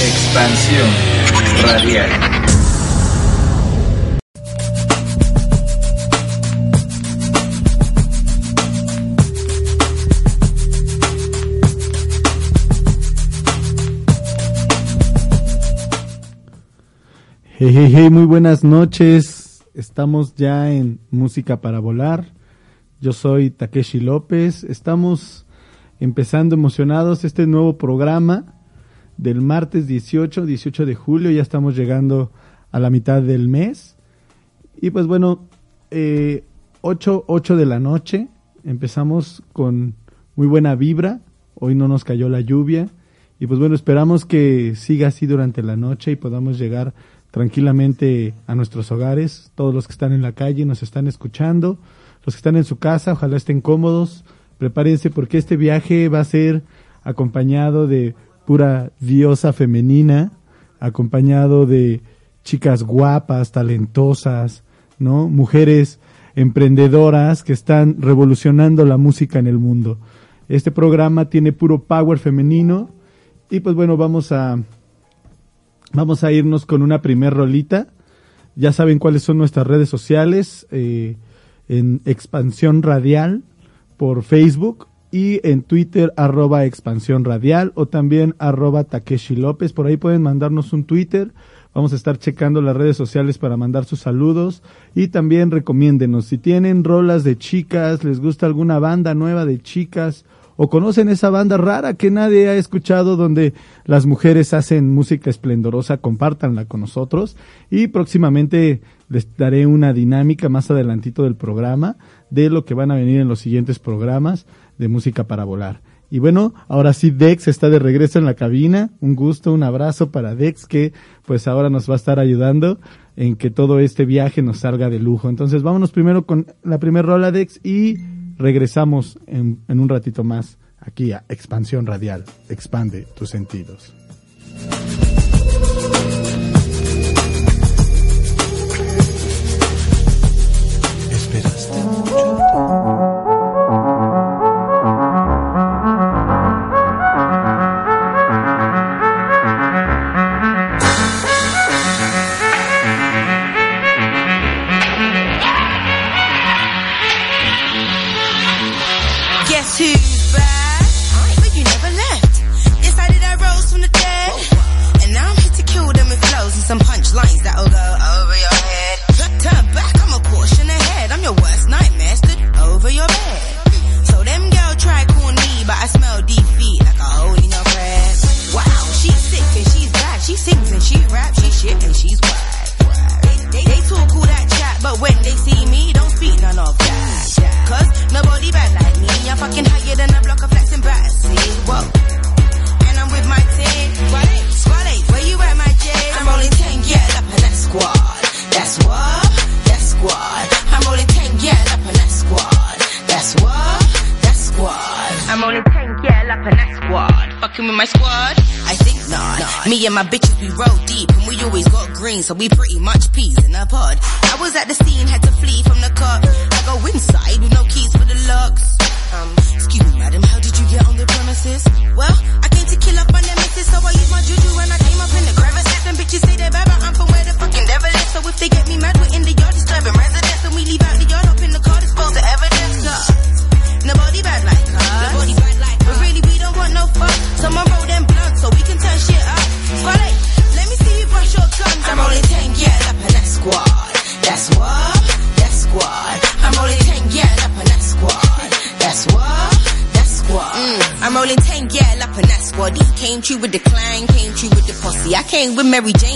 Expansión radial. Hey, hey, hey, muy buenas noches. Estamos ya en Música para Volar. Yo soy Takeshi López. Estamos empezando emocionados este nuevo programa del martes 18, 18 de julio. Ya estamos llegando a la mitad del mes. Y pues bueno, eh, 8, 8 de la noche. Empezamos con muy buena vibra. Hoy no nos cayó la lluvia. Y pues bueno, esperamos que siga así durante la noche y podamos llegar tranquilamente a nuestros hogares. Todos los que están en la calle nos están escuchando. Los que están en su casa, ojalá estén cómodos. Prepárense porque este viaje va a ser acompañado de pura diosa femenina, acompañado de chicas guapas, talentosas, ¿no? Mujeres emprendedoras que están revolucionando la música en el mundo. Este programa tiene puro power femenino y pues bueno, vamos a vamos a irnos con una primer rolita. Ya saben cuáles son nuestras redes sociales eh, en Expansión Radial por Facebook y en Twitter arroba expansión radial o también arroba Takeshi López. Por ahí pueden mandarnos un Twitter. Vamos a estar checando las redes sociales para mandar sus saludos y también recomiéndenos si tienen rolas de chicas, les gusta alguna banda nueva de chicas o conocen esa banda rara que nadie ha escuchado donde las mujeres hacen música esplendorosa, compártanla con nosotros y próximamente les daré una dinámica más adelantito del programa de lo que van a venir en los siguientes programas de música para volar. Y bueno, ahora sí Dex está de regreso en la cabina. Un gusto, un abrazo para Dex que pues ahora nos va a estar ayudando en que todo este viaje nos salga de lujo. Entonces vámonos primero con la primera rola Dex y regresamos en, en un ratito más aquí a Expansión Radial. Expande tus sentidos. And my bitches, we roll deep and we always got green, so we pretty much Mary Jane.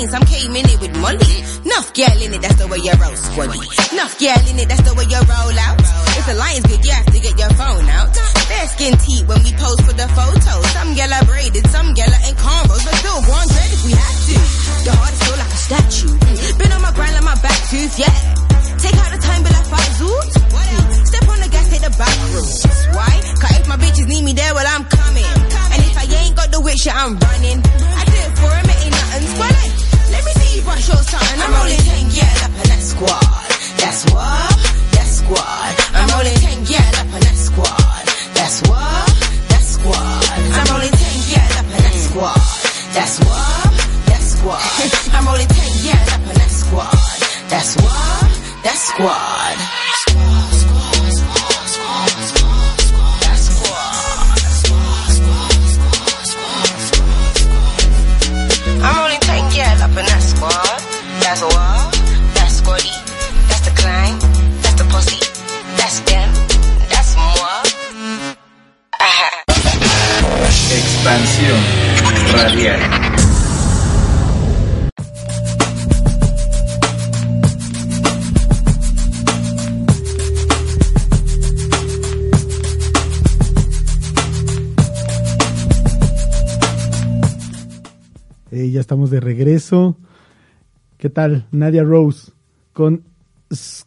Tal? Nadia Rose con S-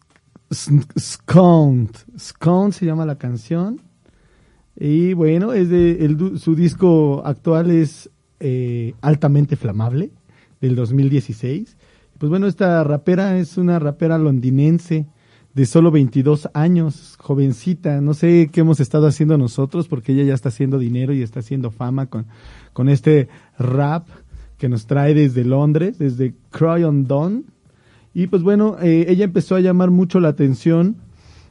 S- Sconed. Sconed se llama la canción. Y bueno, es de el su disco actual es eh, altamente flamable del 2016. Pues bueno, esta rapera es una rapera londinense de solo 22 años, jovencita. No sé qué hemos estado haciendo nosotros porque ella ya está haciendo dinero y está haciendo fama con, con este rap que nos trae desde Londres, desde Croydon Dawn. Y pues bueno, eh, ella empezó a llamar mucho la atención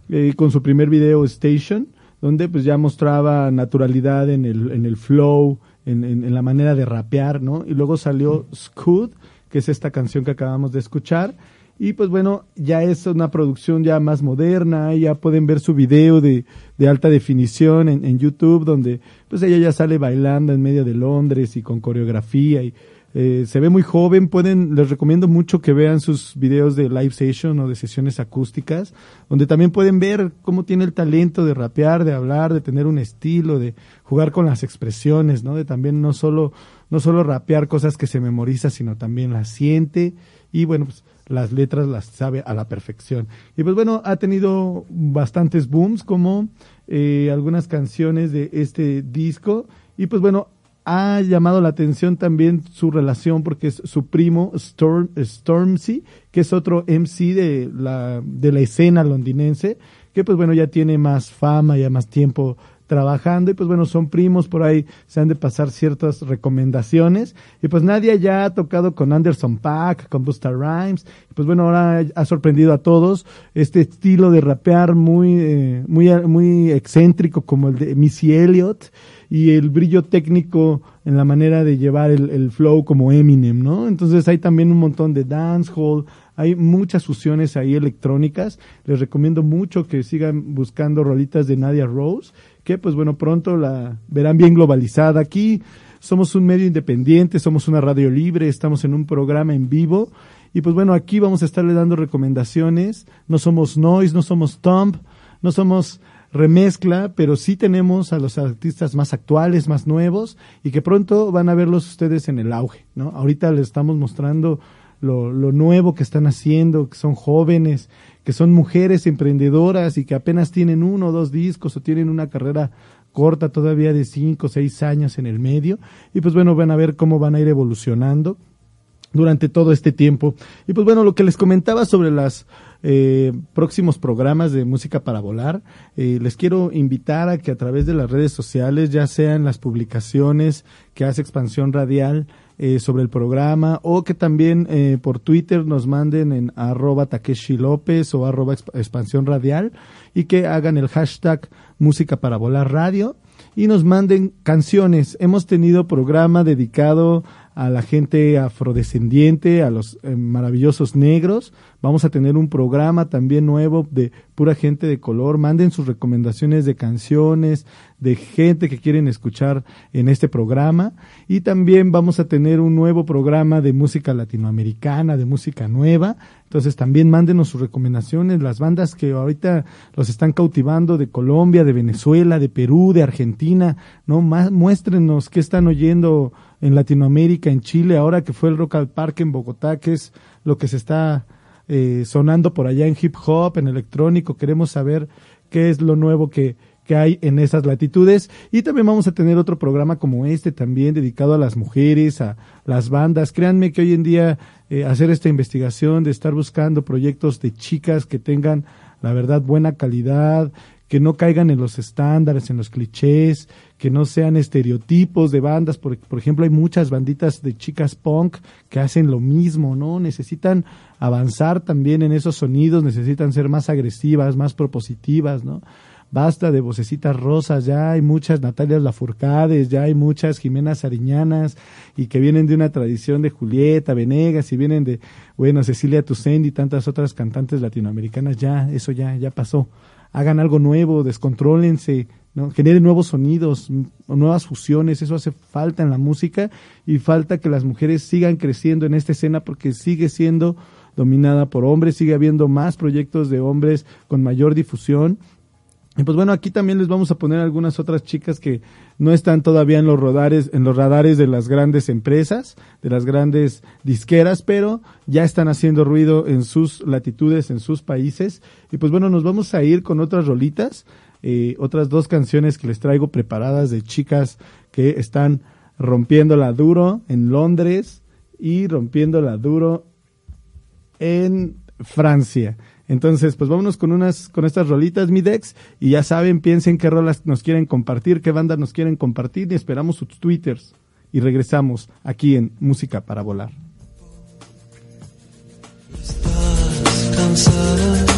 eh, con su primer video Station, donde pues ya mostraba naturalidad en el, en el flow, en, en- en la manera de rapear, ¿no? Y luego salió Scud, que es esta canción que acabamos de escuchar. Y pues bueno, ya es una producción ya más moderna, ya pueden ver su video de, de alta definición en, en YouTube, donde pues ella ya sale bailando en medio de Londres y con coreografía y eh, se ve muy joven, pueden, les recomiendo mucho que vean sus videos de live session o de sesiones acústicas, donde también pueden ver cómo tiene el talento de rapear, de hablar, de tener un estilo, de jugar con las expresiones, ¿no? De también no solo, no solo rapear cosas que se memoriza, sino también las siente y bueno, pues las letras las sabe a la perfección. Y pues bueno, ha tenido bastantes booms como eh, algunas canciones de este disco y pues bueno, ha llamado la atención también su relación porque es su primo Storm, Stormzy, que es otro MC de la, de la escena londinense, que pues bueno ya tiene más fama, ya más tiempo trabajando y pues bueno son primos por ahí se han de pasar ciertas recomendaciones. Y pues Nadia ya ha tocado con Anderson Paak, con Busta Rhymes. Pues bueno ahora ha sorprendido a todos este estilo de rapear muy eh, muy muy excéntrico como el de Missy Elliott y el brillo técnico en la manera de llevar el, el flow como Eminem, ¿no? Entonces hay también un montón de dancehall, hay muchas fusiones ahí electrónicas. Les recomiendo mucho que sigan buscando rolitas de Nadia Rose, que pues bueno, pronto la verán bien globalizada. Aquí somos un medio independiente, somos una radio libre, estamos en un programa en vivo y pues bueno, aquí vamos a estarle dando recomendaciones. No somos Noise, no somos Thumb, no somos remezcla, pero sí tenemos a los artistas más actuales, más nuevos y que pronto van a verlos ustedes en el auge, ¿no? Ahorita les estamos mostrando lo, lo nuevo que están haciendo, que son jóvenes, que son mujeres emprendedoras y que apenas tienen uno o dos discos o tienen una carrera corta todavía de cinco o seis años en el medio y pues bueno, van a ver cómo van a ir evolucionando durante todo este tiempo. Y pues bueno, lo que les comentaba sobre los eh, próximos programas de música para volar, eh, les quiero invitar a que a través de las redes sociales, ya sean las publicaciones que hace Expansión Radial eh, sobre el programa o que también eh, por Twitter nos manden en arroba Takeshi López o arroba exp- Expansión Radial y que hagan el hashtag música para volar radio y nos manden canciones. Hemos tenido programa dedicado a la gente afrodescendiente, a los maravillosos negros. Vamos a tener un programa también nuevo de pura gente de color. Manden sus recomendaciones de canciones, de gente que quieren escuchar en este programa. Y también vamos a tener un nuevo programa de música latinoamericana, de música nueva. Entonces también mándenos sus recomendaciones, las bandas que ahorita los están cautivando de Colombia, de Venezuela, de Perú, de Argentina, ¿no? Más, muéstrenos qué están oyendo en Latinoamérica, en Chile, ahora que fue el Rock al Parque en Bogotá, que es lo que se está eh, sonando por allá en hip hop, en electrónico, queremos saber qué es lo nuevo que, que hay en esas latitudes y también vamos a tener otro programa como este también dedicado a las mujeres, a las bandas. Créanme que hoy en día eh, hacer esta investigación de estar buscando proyectos de chicas que tengan la verdad buena calidad, que no caigan en los estándares, en los clichés, que no sean estereotipos de bandas. Por, por ejemplo, hay muchas banditas de chicas punk que hacen lo mismo, ¿no? Necesitan avanzar también en esos sonidos, necesitan ser más agresivas, más propositivas, ¿no? Basta de vocecitas rosas, ya hay muchas Natalias Lafourcades, ya hay muchas Jimenas Ariñanas y que vienen de una tradición de Julieta Venegas y vienen de, bueno, Cecilia Toussaint y tantas otras cantantes latinoamericanas, ya, eso ya, ya pasó. Hagan algo nuevo, descontrólense, ¿no? generen nuevos sonidos, nuevas fusiones, eso hace falta en la música y falta que las mujeres sigan creciendo en esta escena porque sigue siendo dominada por hombres, sigue habiendo más proyectos de hombres con mayor difusión y pues bueno, aquí también les vamos a poner algunas otras chicas que no están todavía en los radares, en los radares de las grandes empresas, de las grandes disqueras, pero ya están haciendo ruido en sus latitudes, en sus países. Y pues bueno, nos vamos a ir con otras rolitas, otras dos canciones que les traigo preparadas de chicas que están rompiéndola duro en Londres y rompiéndola duro en Francia. Entonces, pues vámonos con unas, con estas rolitas, mi Dex, y ya saben, piensen qué rolas nos quieren compartir, qué bandas nos quieren compartir, y esperamos sus twitters. Y regresamos aquí en Música para Volar. Estás.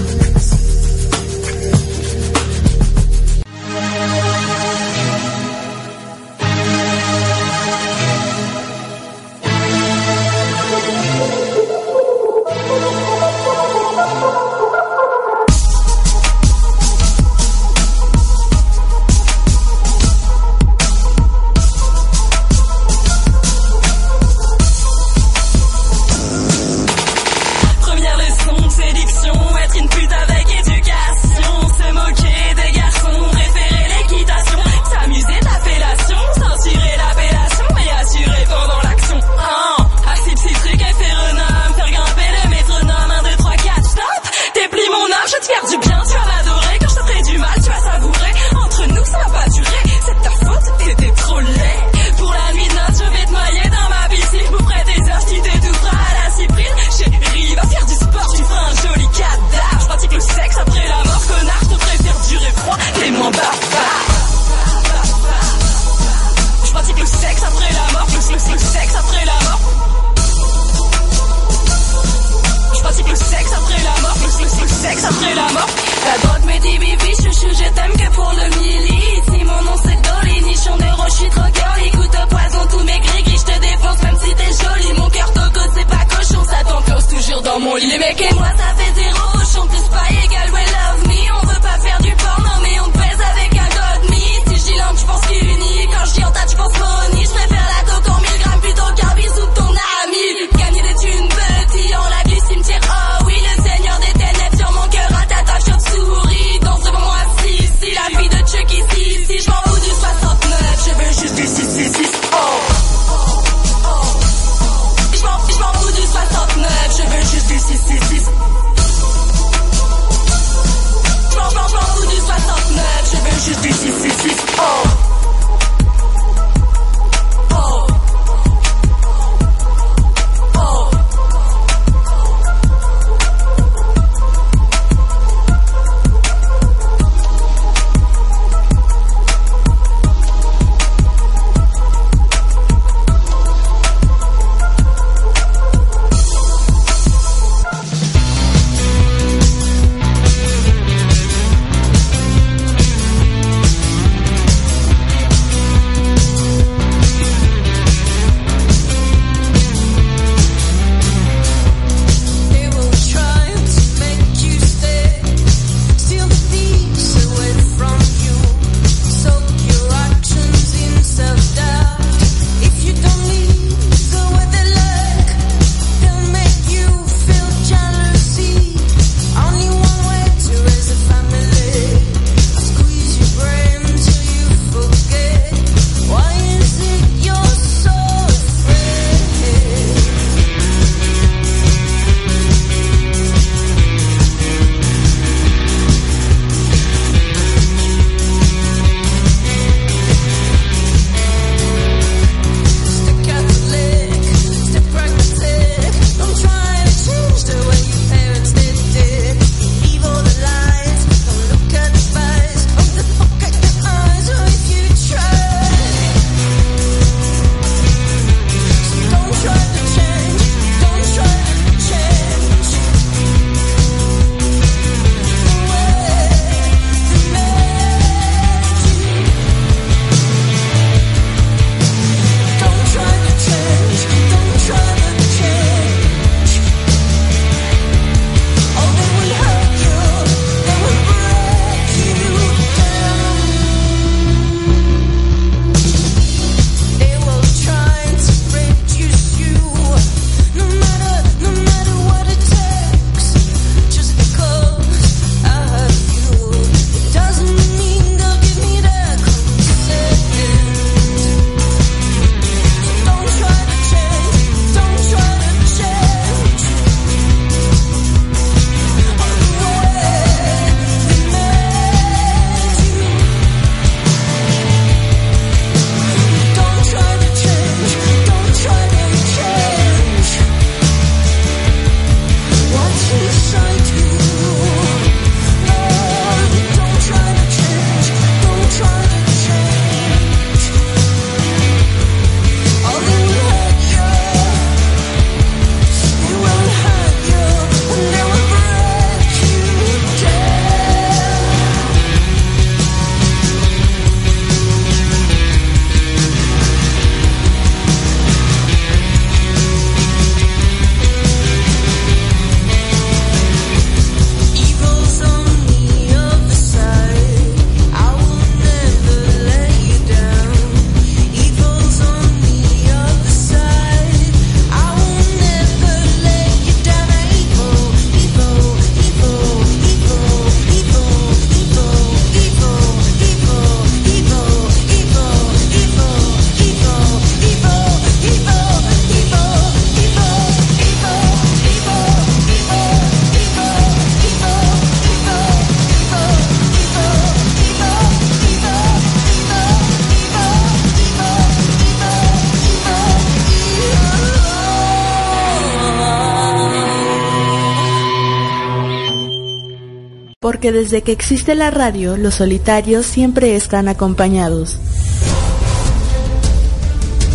Desde que existe la radio, los solitarios siempre están acompañados.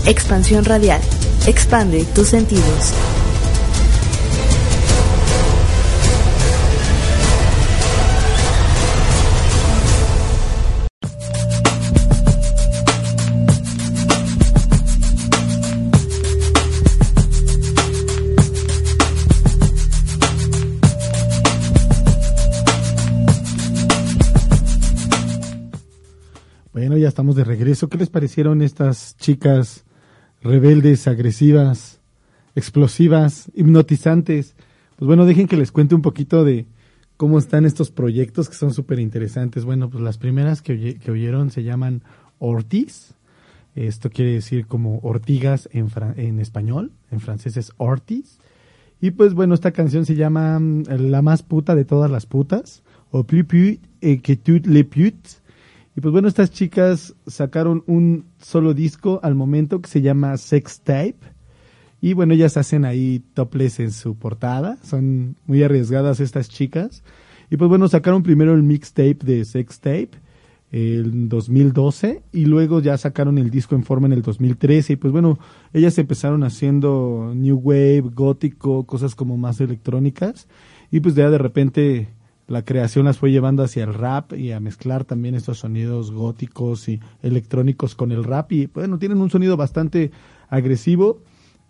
Expansión radial. Expande tus sentidos. Estamos de regreso. ¿Qué les parecieron estas chicas rebeldes, agresivas, explosivas, hipnotizantes? Pues bueno, dejen que les cuente un poquito de cómo están estos proyectos que son súper interesantes. Bueno, pues las primeras que, oye- que oyeron se llaman Ortiz. Esto quiere decir como ortigas en, español, en francés es Ortiz. Y pues bueno, esta canción se llama mm, La más puta de todas las putas, o Plus pute et que toutes les putes. Y pues bueno, estas chicas sacaron un solo disco al momento que se llama Sex Tape. Y bueno, ellas hacen ahí topless en su portada. Son muy arriesgadas estas chicas. Y pues bueno, sacaron primero el mixtape de Sex Tape en 2012 y luego ya sacaron el disco en forma en el 2013 y pues bueno, ellas empezaron haciendo new wave, gótico, cosas como más electrónicas y pues ya de repente la creación las fue llevando hacia el rap y a mezclar también estos sonidos góticos y electrónicos con el rap y bueno, tienen un sonido bastante agresivo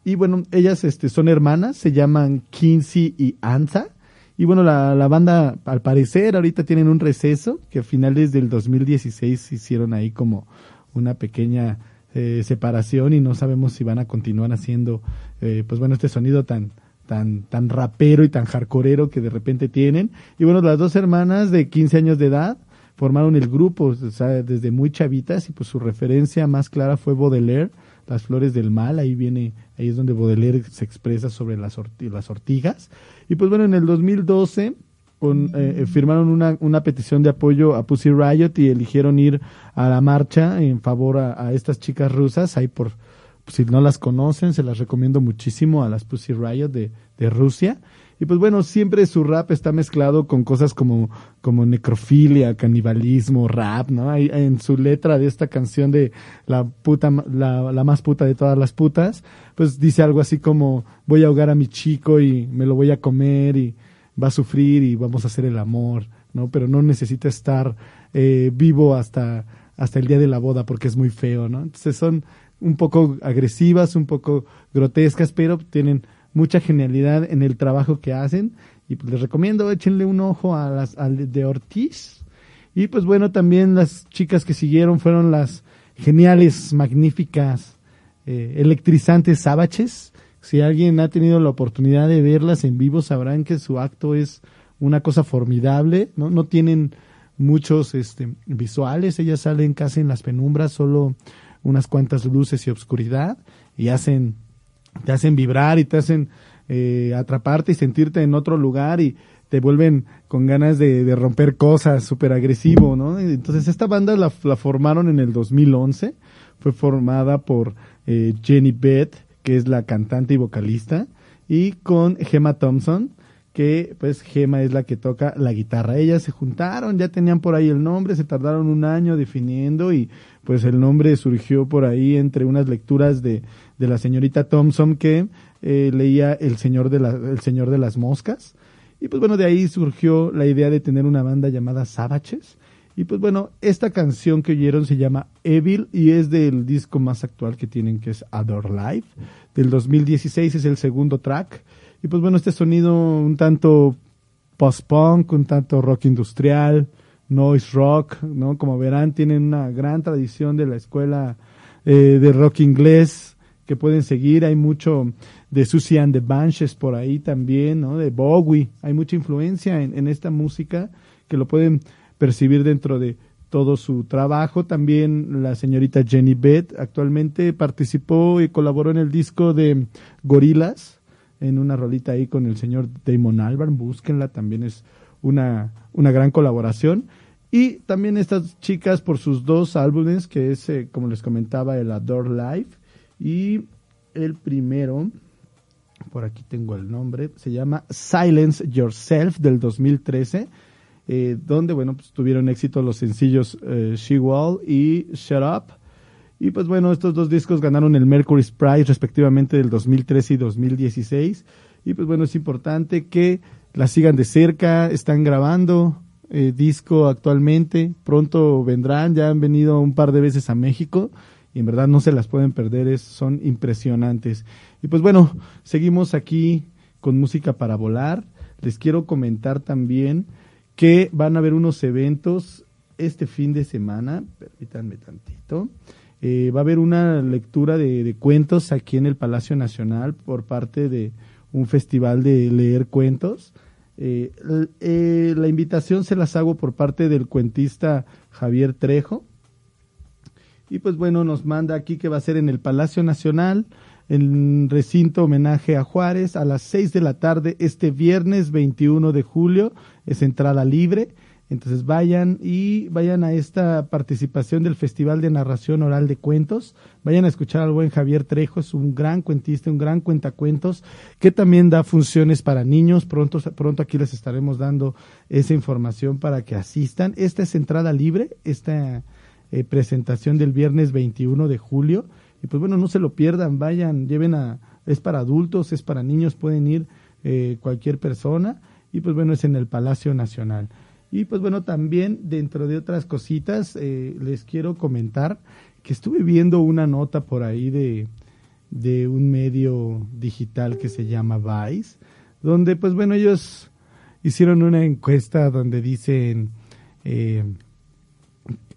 y bueno, ellas este, son hermanas, se llaman Kinsey y Anza. Y bueno, la, la banda, al parecer, ahorita tienen un receso, que a finales del 2016 hicieron ahí como una pequeña eh, separación y no sabemos si van a continuar haciendo, eh, pues bueno, este sonido tan, tan, tan rapero y tan hardcoreero que de repente tienen. Y bueno, las dos hermanas de 15 años de edad formaron el grupo, o sea, desde muy chavitas y pues su referencia más clara fue Baudelaire, Las Flores del Mal, ahí viene, ahí es donde Baudelaire se expresa sobre las, las ortigas. Y pues bueno, en el 2012 con, eh, firmaron una, una petición de apoyo a Pussy Riot y eligieron ir a la marcha en favor a estas chicas rusas, ahí por, si no las conocen, se las recomiendo muchísimo a las Pussy Riot de, de Rusia. Y pues bueno, siempre su rap está mezclado con cosas como, como necrofilia, canibalismo, rap, ¿no? Hay, en su letra de esta canción de la puta, la, la más puta de todas las putas, pues dice algo así como voy a ahogar a mi chico y me lo voy a comer y va a sufrir y vamos a hacer el amor, ¿no? Pero no necesita estar eh, vivo hasta, hasta el día de la boda porque es muy feo, ¿no? Entonces son un poco agresivas, un poco grotescas, pero tienen mucha genialidad en el trabajo que hacen. Y pues les recomiendo échenle un ojo a las al de Ortiz. Y pues bueno también las chicas que siguieron fueron las geniales magníficas eh, electrizantes sábaches si alguien ha tenido la oportunidad de verlas en vivo sabrán que su acto es una cosa formidable no no tienen muchos este visuales ellas salen casi en las penumbras solo unas cuantas luces y obscuridad y hacen te hacen vibrar y te hacen eh, atraparte y sentirte en otro lugar y te vuelven con ganas de, romper cosas, súper agresivo, ¿no? Entonces esta banda la, la formaron en el 2011, fue formada por eh, Jenny Beth, que es la cantante y vocalista, y con Gemma Thompson, que pues Gemma es la que toca la guitarra. Ellas se juntaron, ya tenían por ahí el nombre, se tardaron un año definiendo y pues el nombre surgió por ahí entre unas lecturas de, de la señorita Thompson que eh, leía el señor, de la, el señor de las Moscas. Y pues bueno, de ahí surgió la idea de tener una banda llamada Savaches. Y pues bueno, esta canción que oyeron se llama Evil y es del disco más actual que tienen que es Adore Life. Del 2016 es el segundo track. Y pues bueno, este sonido un tanto post-punk, un tanto rock industrial, noise rock, ¿no? Como verán, tienen una gran tradición de la escuela eh, de rock inglés que pueden seguir. Hay mucho de Susie and the Banshees por ahí también, ¿no? De Bowie. Hay mucha influencia en, esta música que lo pueden percibir dentro de todo su trabajo. También la señorita Jenny Beth actualmente participó y colaboró en el disco de Gorilas, en una rolita ahí con el señor Damon Albarn. Búsquenla, también es una, una gran colaboración. Y también estas chicas por sus dos álbumes, que es, eh, como les comentaba, el Adore Life. Y el primero, por aquí tengo el nombre, se llama Silence Yourself del 2013. eh, donde, bueno, pues tuvieron éxito los sencillos eh, She Wall y Shut Up. Y pues bueno, estos dos discos ganaron el Mercury Prize respectivamente del 2013 y 2016. Y pues bueno, es importante que la sigan de cerca, están grabando eh, disco actualmente, pronto vendrán, ya han venido un par de veces a México y en verdad no se las pueden perder, es, son impresionantes. Y pues bueno, seguimos aquí con música para volar. Les quiero comentar también que van a haber unos eventos este fin de semana, permítanme tantito. Eh, va a haber una lectura de, cuentos aquí en el Palacio Nacional por parte de un festival de leer cuentos. Eh, eh, la invitación se las hago por parte del cuentista Javier Trejo. Y pues bueno, nos manda aquí que va a ser en el Palacio Nacional, en recinto homenaje a Juárez, a las seis de la tarde, este viernes 21 de julio, es entrada libre. Entonces vayan y vayan a esta participación del Festival de Narración Oral de Cuentos. Vayan a escuchar al buen Javier Trejo, es un gran cuentista, un gran cuentacuentos, que también da funciones para niños. Pronto, pronto aquí les estaremos dando esa información para que asistan. Esta es entrada libre, esta eh, presentación del viernes 21 de julio. Y pues bueno, no se lo pierdan, vayan, lleven a, es para adultos, es para niños, pueden ir eh, cualquier persona. Y pues bueno, es en el Palacio Nacional. Y pues bueno, también dentro de otras cositas, eh, les quiero comentar que estuve viendo una nota por ahí de, de un medio digital que se llama Vice, donde pues bueno, ellos hicieron una encuesta donde dicen eh,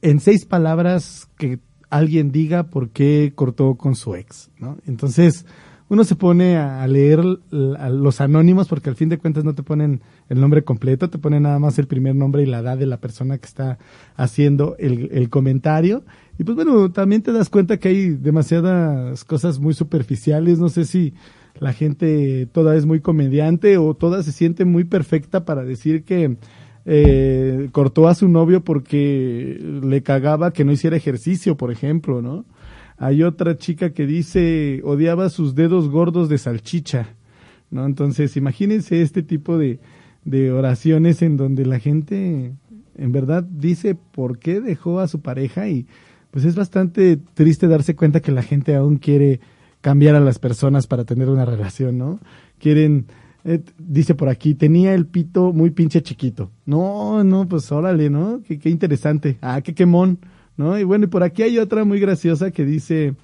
en seis palabras que alguien diga por qué cortó con su ex, ¿no? Entonces, uno se pone a leer los anónimos porque al fin de cuentas no te ponen el nombre completo, te ponen nada más el primer nombre y la edad de la persona que está haciendo el, el comentario. Y pues bueno, también te das cuenta que hay demasiadas cosas muy superficiales, no sé si la gente toda es muy comediante o toda se siente muy perfecta para decir que eh, cortó a su novio porque le cagaba que no hiciera ejercicio, por ejemplo, ¿no? Hay otra chica que dice odiaba sus dedos gordos de salchicha, ¿no? Entonces, imagínense este tipo de, de oraciones en donde la gente en verdad dice por qué dejó a su pareja y pues es bastante triste darse cuenta que la gente aún quiere cambiar a las personas para tener una relación, ¿no? Quieren, eh, dice por aquí, tenía el pito muy pinche chiquito. No, no, pues órale, ¿no? Qué, qué interesante. Ah, qué quemón. ¿No? Y bueno, y por aquí hay otra muy graciosa que dice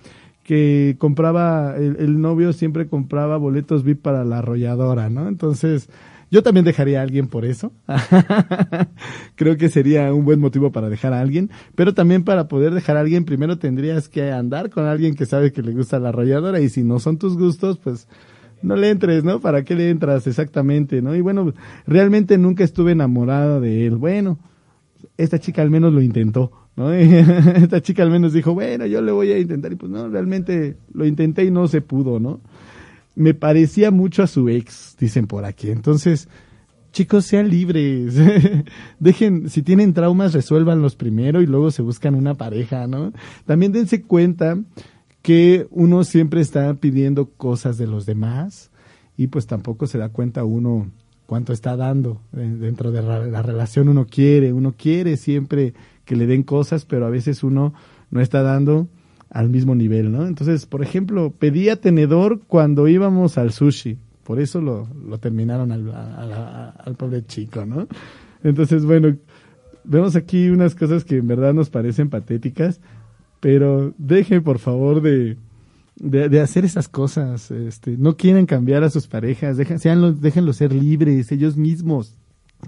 que compraba, el, el, novio siempre compraba boletos VIP para la arrolladora, ¿no? Entonces, yo también dejaría a alguien por eso. Creo que sería un buen motivo para dejar a alguien, pero también para poder dejar a alguien, primero tendrías que andar con alguien que sabe que le gusta la arrolladora y si no son tus gustos, pues no le entres, ¿no? ¿Para qué le entras exactamente, no? Y bueno, realmente nunca estuve enamorada de él. Bueno, esta chica al menos lo intentó. ¿No? Esta chica al menos dijo, bueno, yo le voy a intentar y pues no, realmente lo intenté y no se pudo, ¿no? Me parecía mucho a su ex, dicen por aquí. Entonces, chicos, sean libres. Dejen, si tienen traumas, resuélvanlos primero y luego se buscan una pareja, ¿no? También dense cuenta que uno siempre está pidiendo cosas de los demás y pues tampoco se da cuenta uno cuánto está dando dentro de la relación uno quiere, uno quiere siempre que le den cosas, pero a veces uno no está dando al mismo nivel, ¿no? Entonces, por ejemplo, pedía tenedor cuando íbamos al sushi, por eso lo, lo terminaron al, al, pobre chico, ¿no? Entonces, bueno, vemos aquí unas cosas que en verdad nos parecen patéticas, pero dejen por favor de, de, hacer esas cosas. Este, no quieren cambiar a sus parejas, déjenlos ser libres ellos mismos.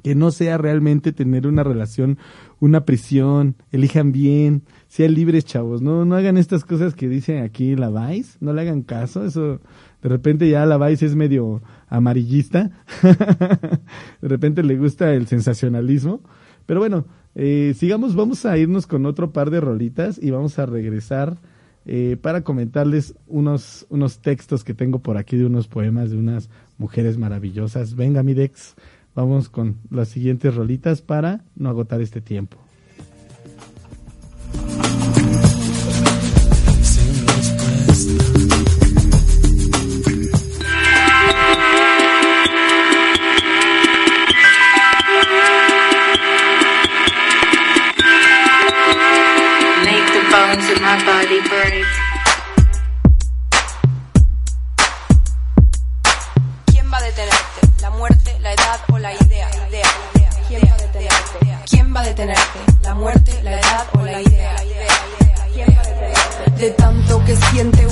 Que no sea realmente tener una relación, una prisión, elijan bien, sean libres, chavos. No, no hagan estas cosas que dice aquí la Vice, no le hagan caso, eso de repente ya la Vice es medio amarillista, de repente le gusta el sensacionalismo, pero bueno, eh, sigamos, vamos a irnos con otro par de rolitas y vamos a regresar eh, para comentarles unos, unos textos que tengo por aquí de unos poemas de unas mujeres maravillosas. Venga, mi Dex, vamos con las siguientes rolitas para no agotar este tiempo. Siente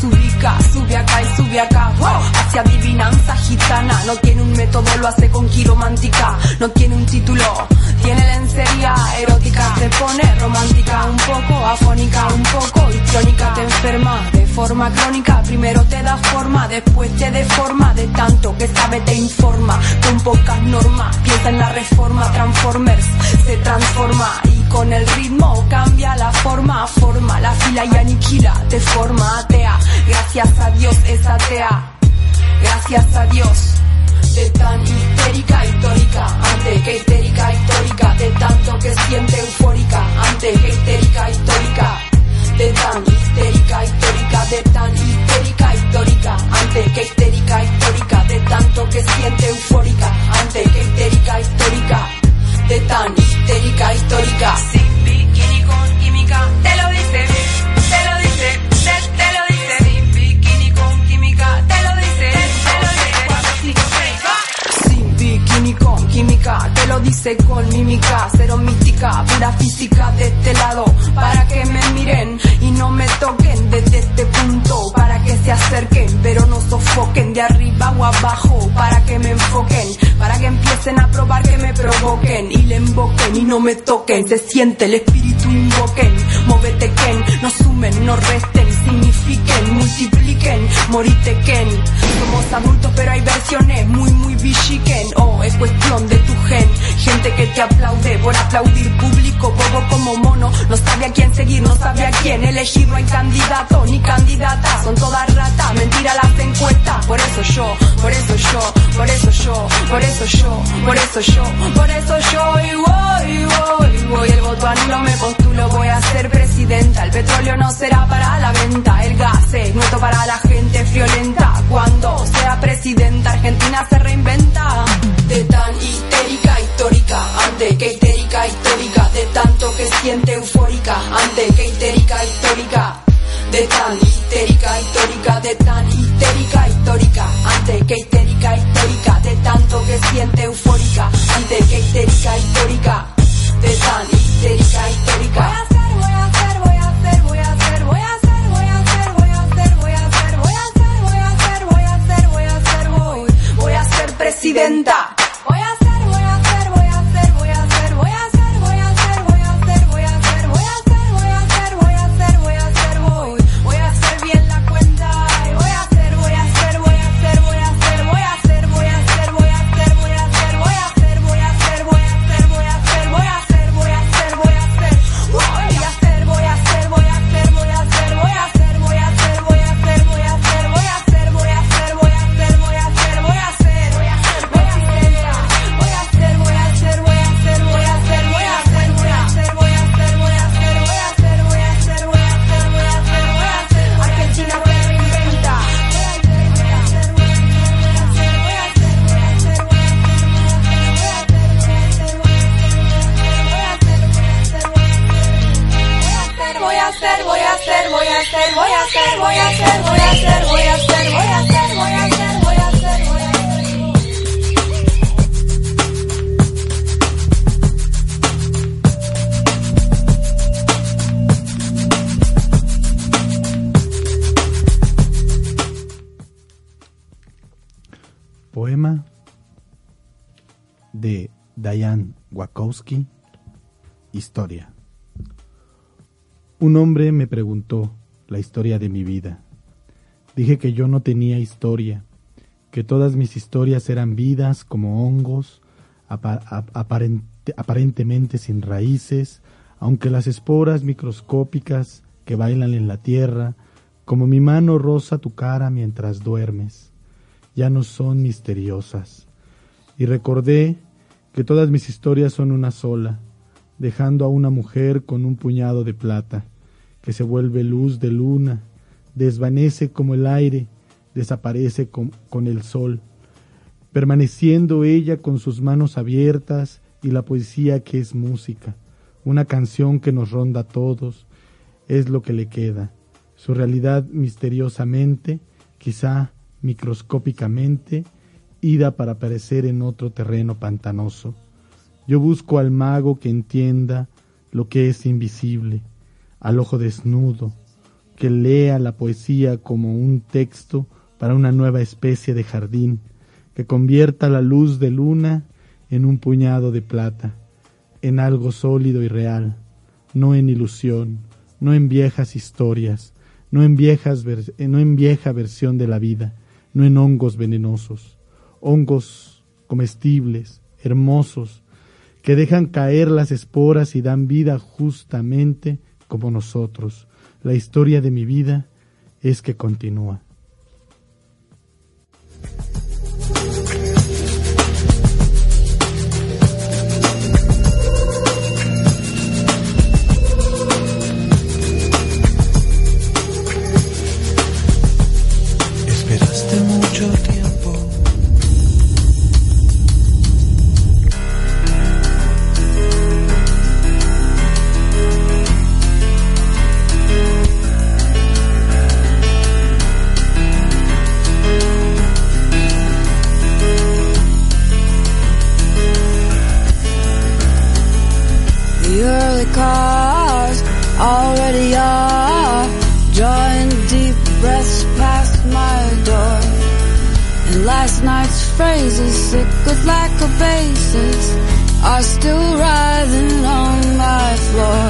desubica, sube acá y sube acá, hacia adivinanza gitana, no tiene un método, lo hace con quiromántica, no tiene un título, tiene lencería erótica, te pone romántica, un poco afónica, un poco histrónica, te enferma de forma crónica, primero te da forma, después te deforma, de tanto que sabe te informa, con pocas normas, piensa en la reforma, Transformers se transforma y con el ritmo cambia la forma, forma la fila y aniquila, de forma atea, gracias a Dios es atea, gracias a Dios. De tan histérica histórica, antes que histérica histórica, de tanto que siente eufórica, antes que histérica histórica, de tan histérica histórica, de tan histérica histórica, antes que histérica histórica, de tanto que siente eufórica, antes que histérica histórica, de tan histérica histórica. Sin bikini con química, dice con mímica, cero mística, pura física de este lado, para que me miren y no me toquen desde este punto, para que se acerquen, pero no sofoquen de arriba o abajo, para que me enfoquen, para que empiecen a probar que me provoquen y le invoquen y no me toquen, se siente el espíritu invoquen, móvete Ken, no sumen, no resten, signifiquen, multipliquen, morite Ken, somos adultos pero hay versiones muy muy bichiquen, oh es cuestión de tu gen, gente que te aplaude por aplaudir público, bobo como mono, no sabe a quién seguir, no sabe a quién elegir, no hay candidato ni candidata, son todas ratas, mentira las encuestas, por eso yo, por eso yo, por eso yo, por eso yo, por eso yo, por eso yo, y voy, voy, voy, el voto anulo me postulo, voy a ser presidenta, el petróleo no será para la venta, el gas es nuestro para la gente friolenta, cuando sea presidenta Argentina se reinventa, de tan histérica histórica, antes que histérica histórica, de tanto que siente eufórica, antes que histérica histórica, de tan histérica histórica, de tan histérica histórica, antes que histérica histórica, de tanto que siente eufórica, antes que histérica histórica, de tan histérica histórica. Presidenta. Diane Wakowski. Historia. Un hombre me preguntó la historia de mi vida. Dije que yo no tenía historia, que todas mis historias eran vidas como hongos, apa- ap- aparente- aparentemente sin raíces, aunque las esporas microscópicas que bailan en la tierra, como mi mano roza tu cara mientras duermes, ya no son misteriosas. y recordé que todas mis historias son una sola, dejando a una mujer con un puñado de plata, que se vuelve luz de luna, desvanece como el aire, desaparece con, con el sol, permaneciendo ella con sus manos abiertas y la poesía que es música, una canción que nos ronda a todos, es lo que le queda. Su realidad misteriosamente, quizá microscópicamente, ida para aparecer en otro terreno pantanoso. Yo busco al mago que entienda lo que es invisible, al ojo desnudo, que lea la poesía como un texto para una nueva especie de jardín, que convierta la luz de luna en un puñado de plata, en algo sólido y real, no en ilusión, no en viejas historias, no en, viejas no en vieja versión de la vida, no en hongos venenosos, hongos comestibles, hermosos, que dejan caer las esporas y dan vida justamente como nosotros. La historia de mi vida es que continúa. phrases liquid like a basis are still writhing on my floor.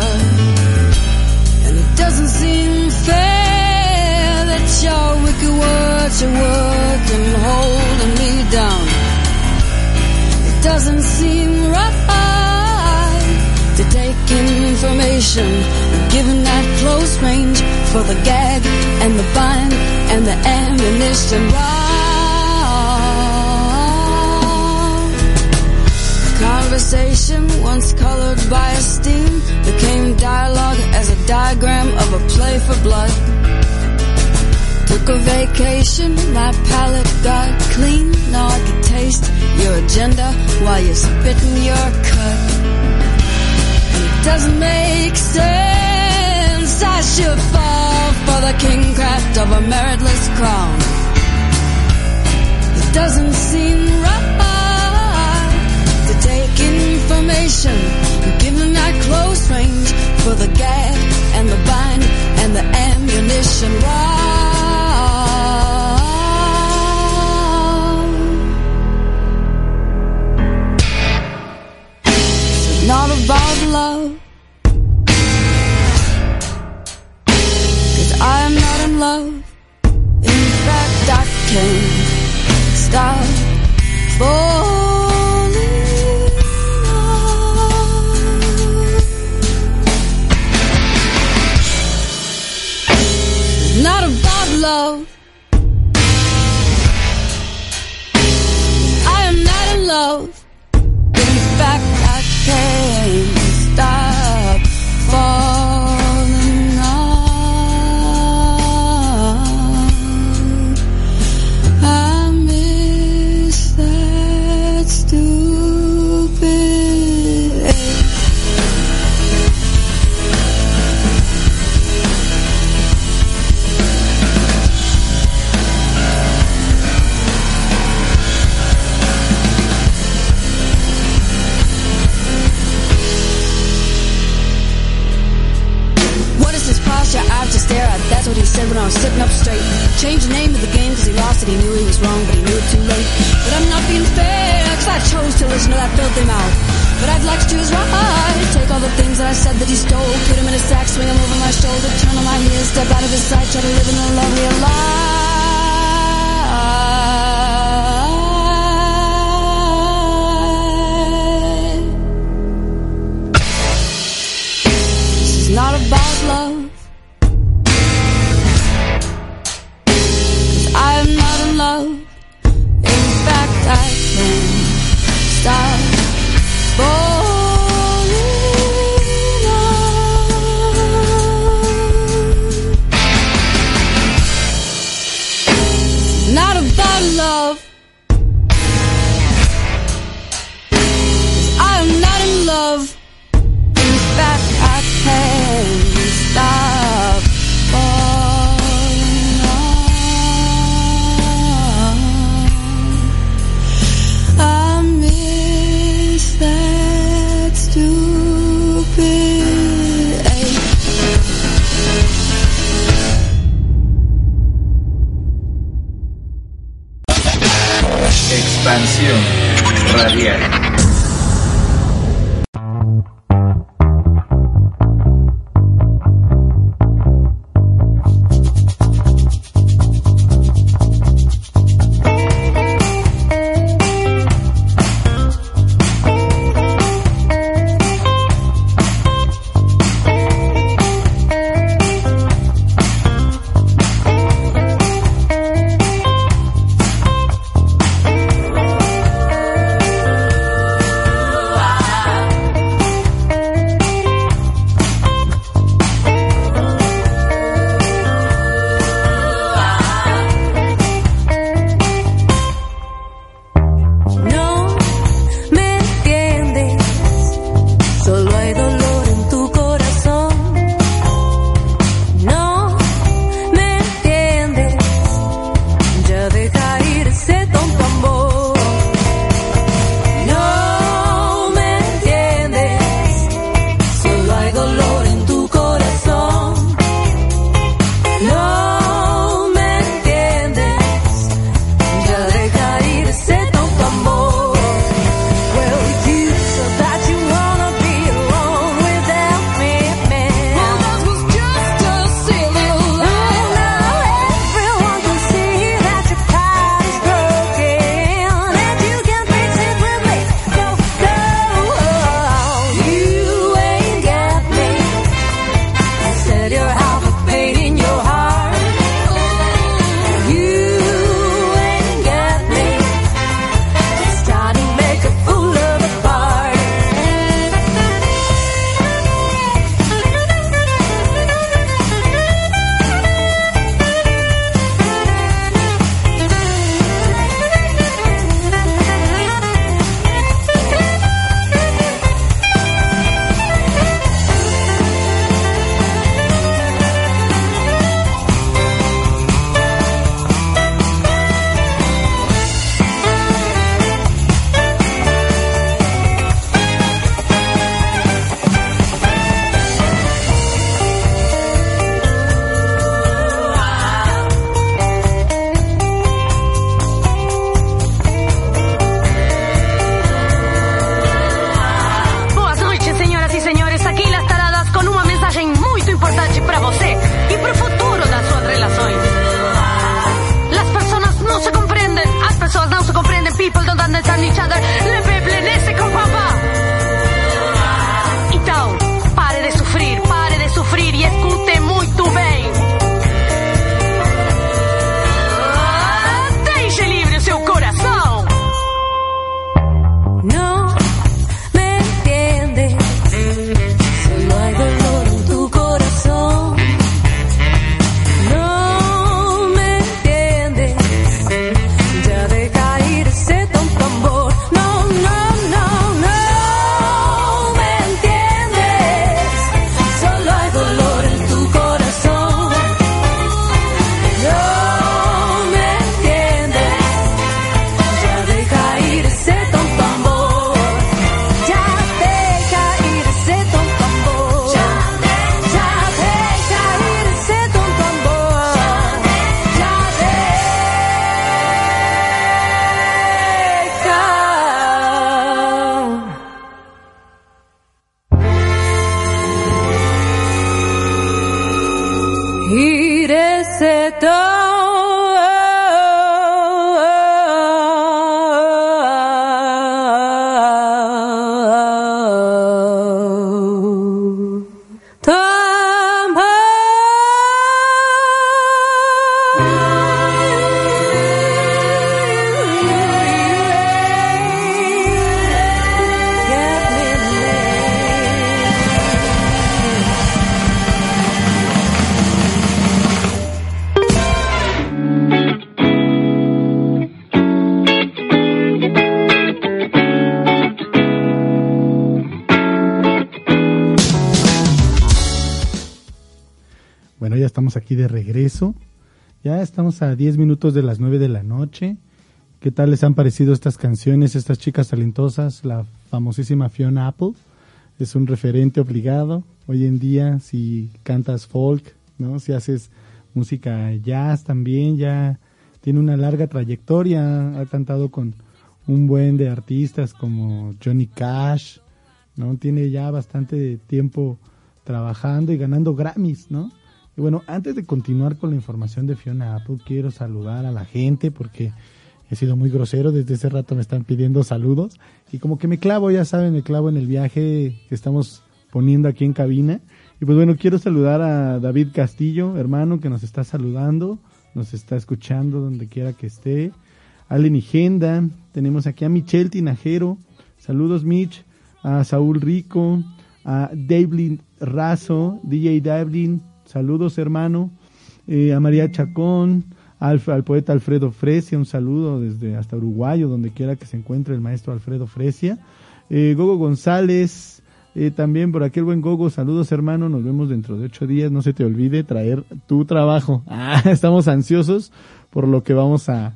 And it doesn't seem fair that your wicked words are working holding me down. It doesn't seem right to take information and given that close range for the gag and the bind and the ammunition. Right conversation, once colored by esteem, became dialogue as a diagram of a play for blood. Took a vacation, my palate got clean. Now I can taste your agenda while you're spitting your cut. And it doesn't make sense. I should fall for the kingcraft of a meritless crown. It doesn't seem right information given at close range for the gag and the bind and the ammunition. Wow. It's not about love. Cause I am not in love. In fact, I can't stop for said when I was sitting up straight. Changed the name of the game because he lost it. He knew he was wrong, but he knew it too late. But I'm not being fair because I chose to listen to that filthy mouth. But I'd like to choose right. Take all the things that I said that he stole, put him in a sack, swing him over my shoulder, turn on my heels, step out of his sight, try to live in a lovelier life. Aquí de regreso. Ya estamos a 10 minutos de las 9 de la noche. ¿Qué tal les han parecido estas canciones, estas chicas talentosas? La famosísima Fiona Apple es un referente obligado. Hoy en día, si cantas folk, ¿no? Si haces música jazz también, ya tiene una larga trayectoria, ha cantado con un buen de artistas como Johnny Cash, ¿no? Tiene ya bastante tiempo trabajando y ganando Grammys, ¿no? Y bueno, antes de continuar con la información de Fiona Apple, quiero saludar a la gente porque he sido muy grosero, desde ese rato me están pidiendo saludos. Y como que me clavo, ya saben, me clavo en el viaje que estamos poniendo aquí en cabina. Y pues bueno, quiero saludar a David Castillo, hermano, que nos está saludando, nos está escuchando donde quiera que esté. Allen Igenda, tenemos aquí a Michelle Tinajero, saludos Mitch, a Saúl Rico, a David Razo, DJ David, saludos hermano, eh, a María Chacón, al, poeta Alfredo Fresia, un saludo desde hasta Uruguayo, donde quiera que se encuentre el maestro Alfredo Fresia, eh, Gogo González, eh, también por aquel buen Gogo, saludos hermano, nos vemos dentro de ocho días, no se te olvide traer tu trabajo. Ah, estamos ansiosos por lo que vamos a,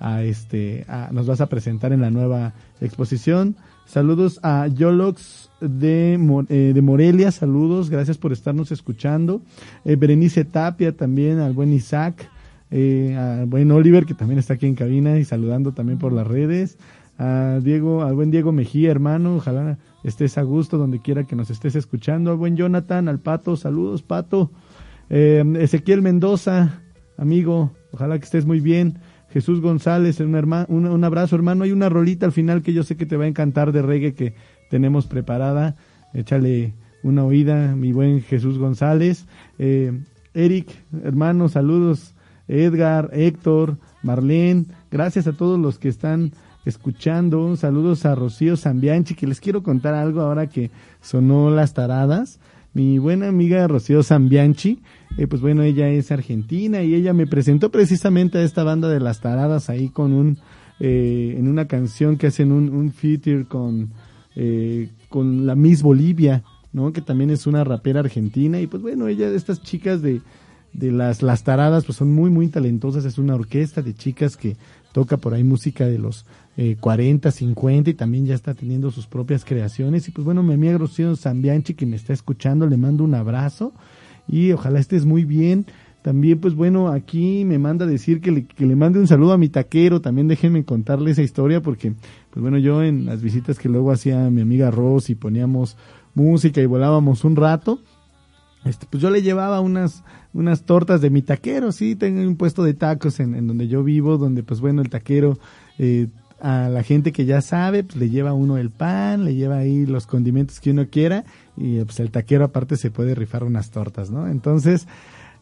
a este, nos vas a presentar en la nueva exposición. Saludos a Yolox de, eh, de Morelia, saludos, gracias por estarnos escuchando. Eh, Berenice Tapia también, al buen Isaac, eh, al buen Oliver que también está aquí en cabina y saludando también por las redes. A Diego, al buen Diego Mejía, hermano, ojalá estés a gusto donde quiera que nos estés escuchando. Al buen Jonathan, al Pato, saludos Pato. Eh, Ezequiel Mendoza, amigo, ojalá que estés muy bien. Jesús González, un, abrazo hermano. Hay una rolita al final que yo sé que te va a encantar de reggae que tenemos preparada. Échale una oída, mi buen Jesús González. Eh, Eric, hermano, saludos. Edgar, Héctor, Marlene, gracias a todos los que están escuchando. Saludos a Rocío Zambianchi, que les quiero contar algo ahora que sonó las taradas. Mi buena amiga Rocío Zambianchi, eh, pues bueno, ella es argentina y ella me presentó precisamente a esta banda de las taradas ahí con un, eh, en una canción que hacen un, un feature con, eh, con la Miss Bolivia, ¿no? Que también es una rapera argentina y pues bueno, ella, estas chicas de, de las, las taradas, pues son muy, muy talentosas, es una orquesta de chicas que toca por ahí música de los eh, 40, 50 y también ya está teniendo sus propias creaciones. Y pues bueno, mi amiga Rocío Zambianchi que me está escuchando, le mando un abrazo y ojalá estés muy bien. También, pues bueno, aquí me manda decir que le, que le mande un saludo a mi taquero. También déjenme contarle esa historia porque, pues bueno, yo en las visitas que luego hacía mi amiga Rose y poníamos música y volábamos un rato, este, pues yo le llevaba unas, unas tortas de mi taquero, sí, tengo un puesto de tacos en, en donde yo vivo, donde pues bueno, el taquero, eh, a la gente que ya sabe, pues le lleva uno el pan, le lleva ahí los condimentos que uno quiera y pues el taquero aparte se puede rifar unas tortas, ¿no? Entonces,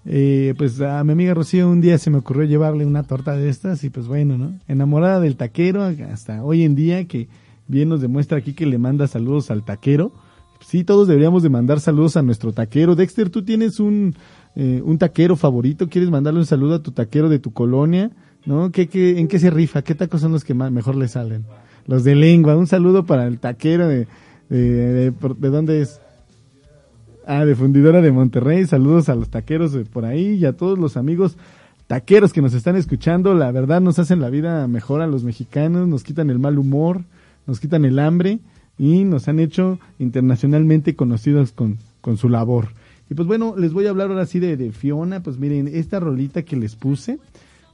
eh, pues a mi amiga Rocío un día se me ocurrió llevarle una torta de estas y pues bueno, ¿no? Enamorada del taquero hasta hoy en día que bien nos demuestra aquí que le manda saludos al taquero. Sí, todos deberíamos de mandar saludos a nuestro taquero. Dexter, tú tienes un, eh, un taquero favorito, ¿quieres mandarle un saludo a tu taquero de tu colonia? ¿No? ¿Qué, qué, ¿En qué se rifa? ¿Qué tacos son los que más, mejor le salen? Los de lengua. Un saludo para el taquero de, de, de, de, ¿de dónde es? Ah, de Fundidora de Monterrey. Saludos a los taqueros de por ahí y a todos los amigos taqueros que nos están escuchando. La verdad nos hacen la vida mejor a los mexicanos, nos quitan el mal humor, nos quitan el hambre y nos han hecho internacionalmente conocidos con, con su labor. Y pues bueno, les voy a hablar ahora sí de, de Fiona. Pues miren, esta rolita que les puse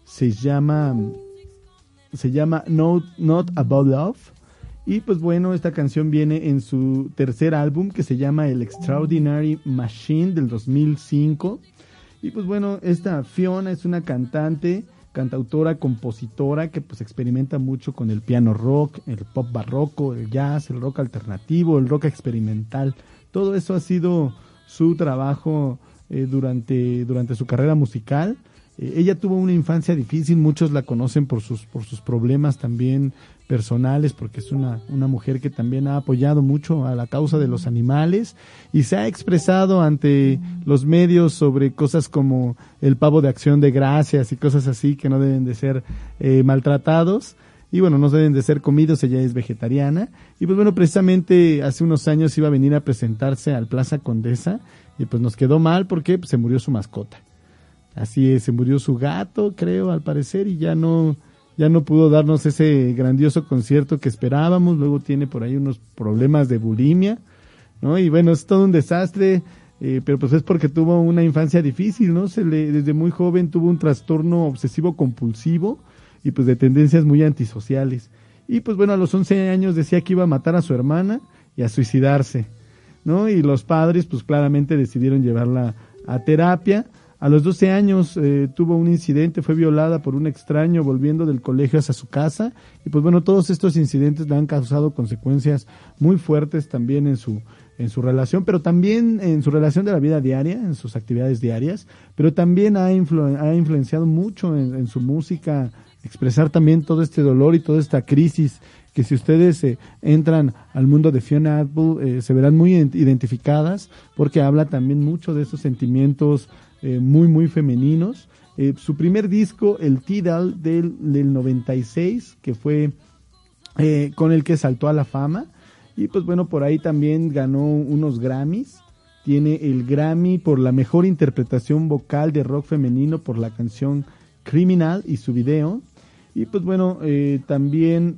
se llama se llama Not, Not About Love. Y pues bueno, esta canción viene en su tercer álbum que se llama El Extraordinary Machine del 2005. Y pues bueno, esta Fiona es una cantante, cantautora, compositora que pues experimenta mucho con el piano rock, el pop barroco, el jazz, el rock alternativo, el rock experimental. Todo eso ha sido su trabajo eh, durante, durante su carrera musical. Ella tuvo una infancia difícil, muchos la conocen por sus, por sus problemas también personales, porque es una, una mujer que también ha apoyado mucho a la causa de los animales y se ha expresado ante los medios sobre cosas como el pavo de acción de gracias y cosas así que no deben de ser eh, maltratados y bueno, no deben de ser comidos, ella es vegetariana. Y pues bueno, precisamente hace unos años iba a venir a presentarse al Plaza Condesa y pues nos quedó mal porque pues, se murió su mascota. Así es, se murió su gato, creo, al parecer, y ya no, ya no pudo darnos ese grandioso concierto que esperábamos. Luego tiene por ahí unos problemas de bulimia, ¿no? Y bueno, es todo un desastre. eh, pero pues es porque tuvo una infancia difícil, ¿no? Se le, desde muy joven tuvo un trastorno obsesivo compulsivo y pues de tendencias muy antisociales. Y pues bueno, a los 11 años decía que iba a matar a su hermana y a suicidarse, ¿no? Y los padres pues claramente decidieron llevarla a terapia. A los 12 años eh, tuvo un incidente, fue violada por un extraño volviendo del colegio hacia su casa. Y pues bueno, todos estos incidentes le han causado consecuencias muy fuertes también en su en su relación, pero también en su relación de la vida diaria, en sus actividades diarias, pero también ha, ha influenciado mucho en, su música, expresar también todo este dolor y toda esta crisis que si ustedes eh, entran al mundo de Fiona Apple eh, se verán muy identificadas porque habla también mucho de esos sentimientos eh, muy muy femeninos. su primer disco, el Tidal del, del 96, que fue con el que saltó a la fama, y pues bueno, por ahí también ganó unos Grammys. Tiene el Grammy por la mejor interpretación vocal de rock femenino por la canción Criminal y su video. Y pues bueno, eh, también,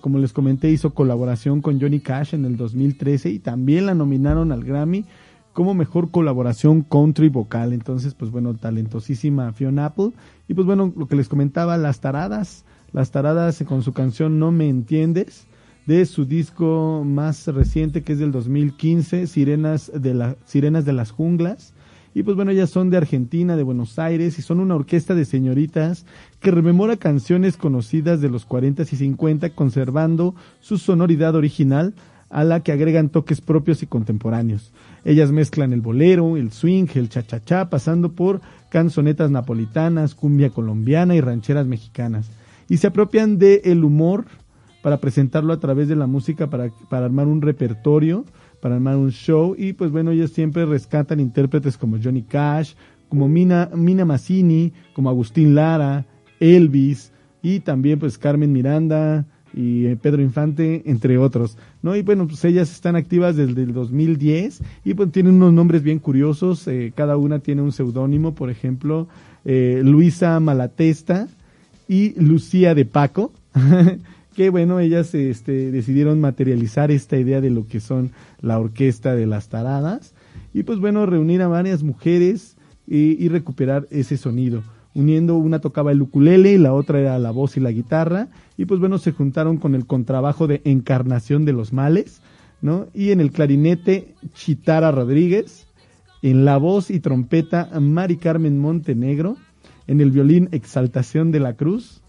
como les comenté, hizo colaboración con Johnny Cash en el 2013 y también la nominaron al Grammy como mejor colaboración country vocal. Entonces, pues bueno, talentosísima Fiona Apple. Y pues bueno, lo que les comentaba, Las Taradas. Las Taradas con su canción No Me Entiendes de su disco más reciente que es del 2015, Sirenas de, la, Sirenas de las Junglas. Y pues bueno, ellas son de Argentina, de Buenos Aires, y son una orquesta de señoritas que rememora canciones conocidas de los 40 y 50, conservando su sonoridad original, a la que agregan toques propios y contemporáneos. Ellas mezclan el bolero, el swing, el cha-cha-cha, pasando por canzonetas napolitanas, cumbia colombiana y rancheras mexicanas. Y se apropian de el humor, para presentarlo a través de la música, para, para armar un repertorio, para armar un show. Y pues bueno, ellos siempre rescatan intérpretes como Johnny Cash, como Mina, Mina Mazzini, como Agustín Lara, Elvis y también pues Carmen Miranda y eh, Pedro Infante, entre otros, ¿no? Y bueno, pues ellas están activas desde el 2010 y pues tienen unos nombres bien curiosos, eh, cada una tiene un seudónimo, por ejemplo, eh, Luisa Malatesta y Lucía de Paco, que bueno, ellas este, decidieron materializar esta idea de lo que son la orquesta de las taradas y pues bueno, reunir a varias mujeres y, recuperar ese sonido. Uniendo, una tocaba el ukulele y la otra era la voz y la guitarra y pues bueno, se juntaron con el contrabajo de Encarnación de los Males, ¿no? Y en el clarinete Chitara Rodríguez, en la voz y trompeta Mari Carmen Montenegro, en el violín Exaltación de la Cruz,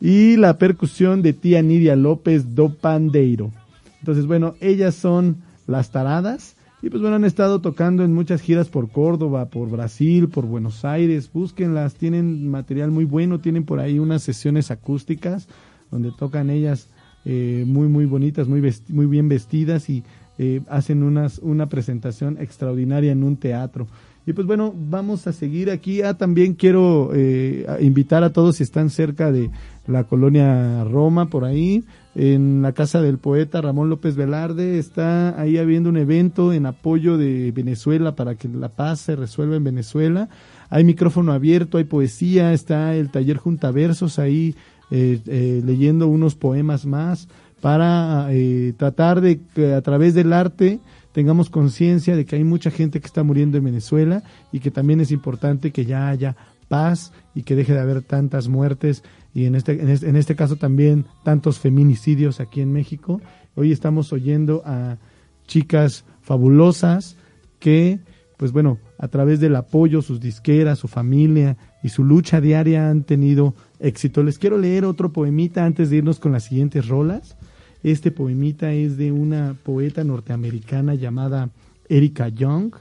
y la percusión de tía Nidia López do Pandeiro. Entonces, bueno, ellas son las taradas y pues bueno, han estado tocando en muchas giras por Córdoba, por Brasil, por Buenos Aires. Búsquenlas, tienen material muy bueno, tienen por ahí unas sesiones acústicas donde tocan ellas eh, muy, muy bonitas, muy, muy bien vestidas y eh, hacen unas, una presentación extraordinaria en un teatro. Y pues bueno, vamos a seguir aquí. Ah, también quiero eh, invitar a todos si están cerca de la colonia Roma, por ahí, en la casa del poeta Ramón López Velarde, está ahí habiendo un evento en apoyo de Venezuela para que la paz se resuelva en Venezuela. Hay micrófono abierto, hay poesía, está el taller Juntaversos ahí eh, eh, leyendo unos poemas más para tratar de que a través del arte tengamos conciencia de que hay mucha gente que está muriendo en Venezuela y que también es importante que ya haya paz y que deje de haber tantas muertes y en este, en este, caso también tantos feminicidios aquí en México. Hoy estamos oyendo a chicas fabulosas que, pues bueno, a través del apoyo, sus disqueras, su familia y su lucha diaria han tenido éxito. Les quiero leer otro poemita antes de irnos con las siguientes rolas. Este poemita es de una poeta norteamericana llamada Erika Young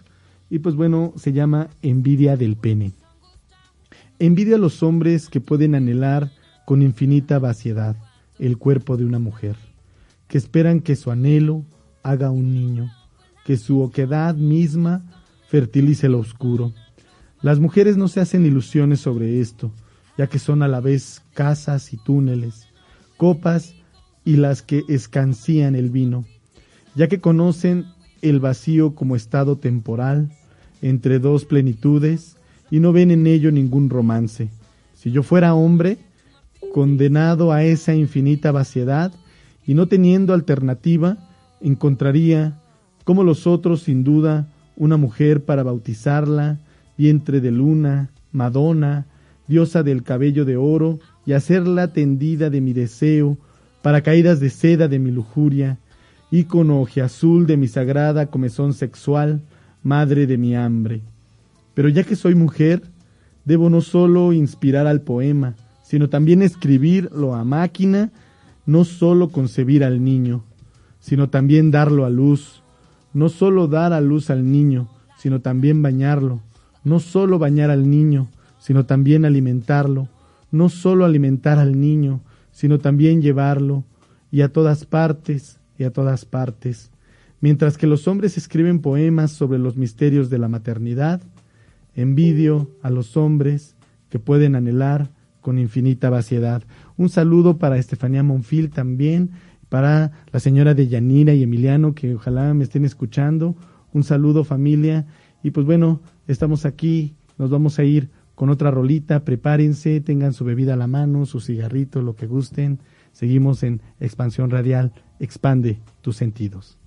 y pues bueno, se llama Envidia del pene. Envidia a los hombres que pueden anhelar con infinita vaciedad el cuerpo de una mujer, que esperan que su anhelo haga un niño, que su oquedad misma fertilice lo oscuro. Las mujeres no se hacen ilusiones sobre esto, ya que son a la vez casas y túneles, copas y las que escancían el vino, ya que conocen el vacío como estado temporal entre dos plenitudes y no ven en ello ningún romance. Si yo fuera hombre, condenado a esa infinita vaciedad y no teniendo alternativa, encontraría, como los otros sin duda, una mujer para bautizarla, vientre de luna, Madonna, diosa del cabello de oro, y hacerla tendida de mi deseo, para caídas de seda de mi lujuria, ícono azul de mi sagrada comezón sexual, madre de mi hambre. Pero ya que soy mujer, debo no solo inspirar al poema, sino también escribirlo a máquina, no solo concebir al niño, sino también darlo a luz, no solo dar a luz al niño, sino también bañarlo, no solo bañar al niño, sino también alimentarlo, no solo alimentar al niño, sino también llevarlo, y a todas partes, y a todas partes. Mientras que los hombres escriben poemas sobre los misterios de la maternidad, envidio a los hombres que pueden anhelar con infinita vaciedad. Un saludo para Estefanía Monfil también, para la señora de Yanira y Emiliano, que ojalá me estén escuchando. Un saludo familia. Y pues bueno, estamos aquí, nos vamos a ir con otra rolita, prepárense, tengan su bebida a la mano, su cigarrito, lo que gusten. Seguimos en Expansión Radial, expande tus sentidos.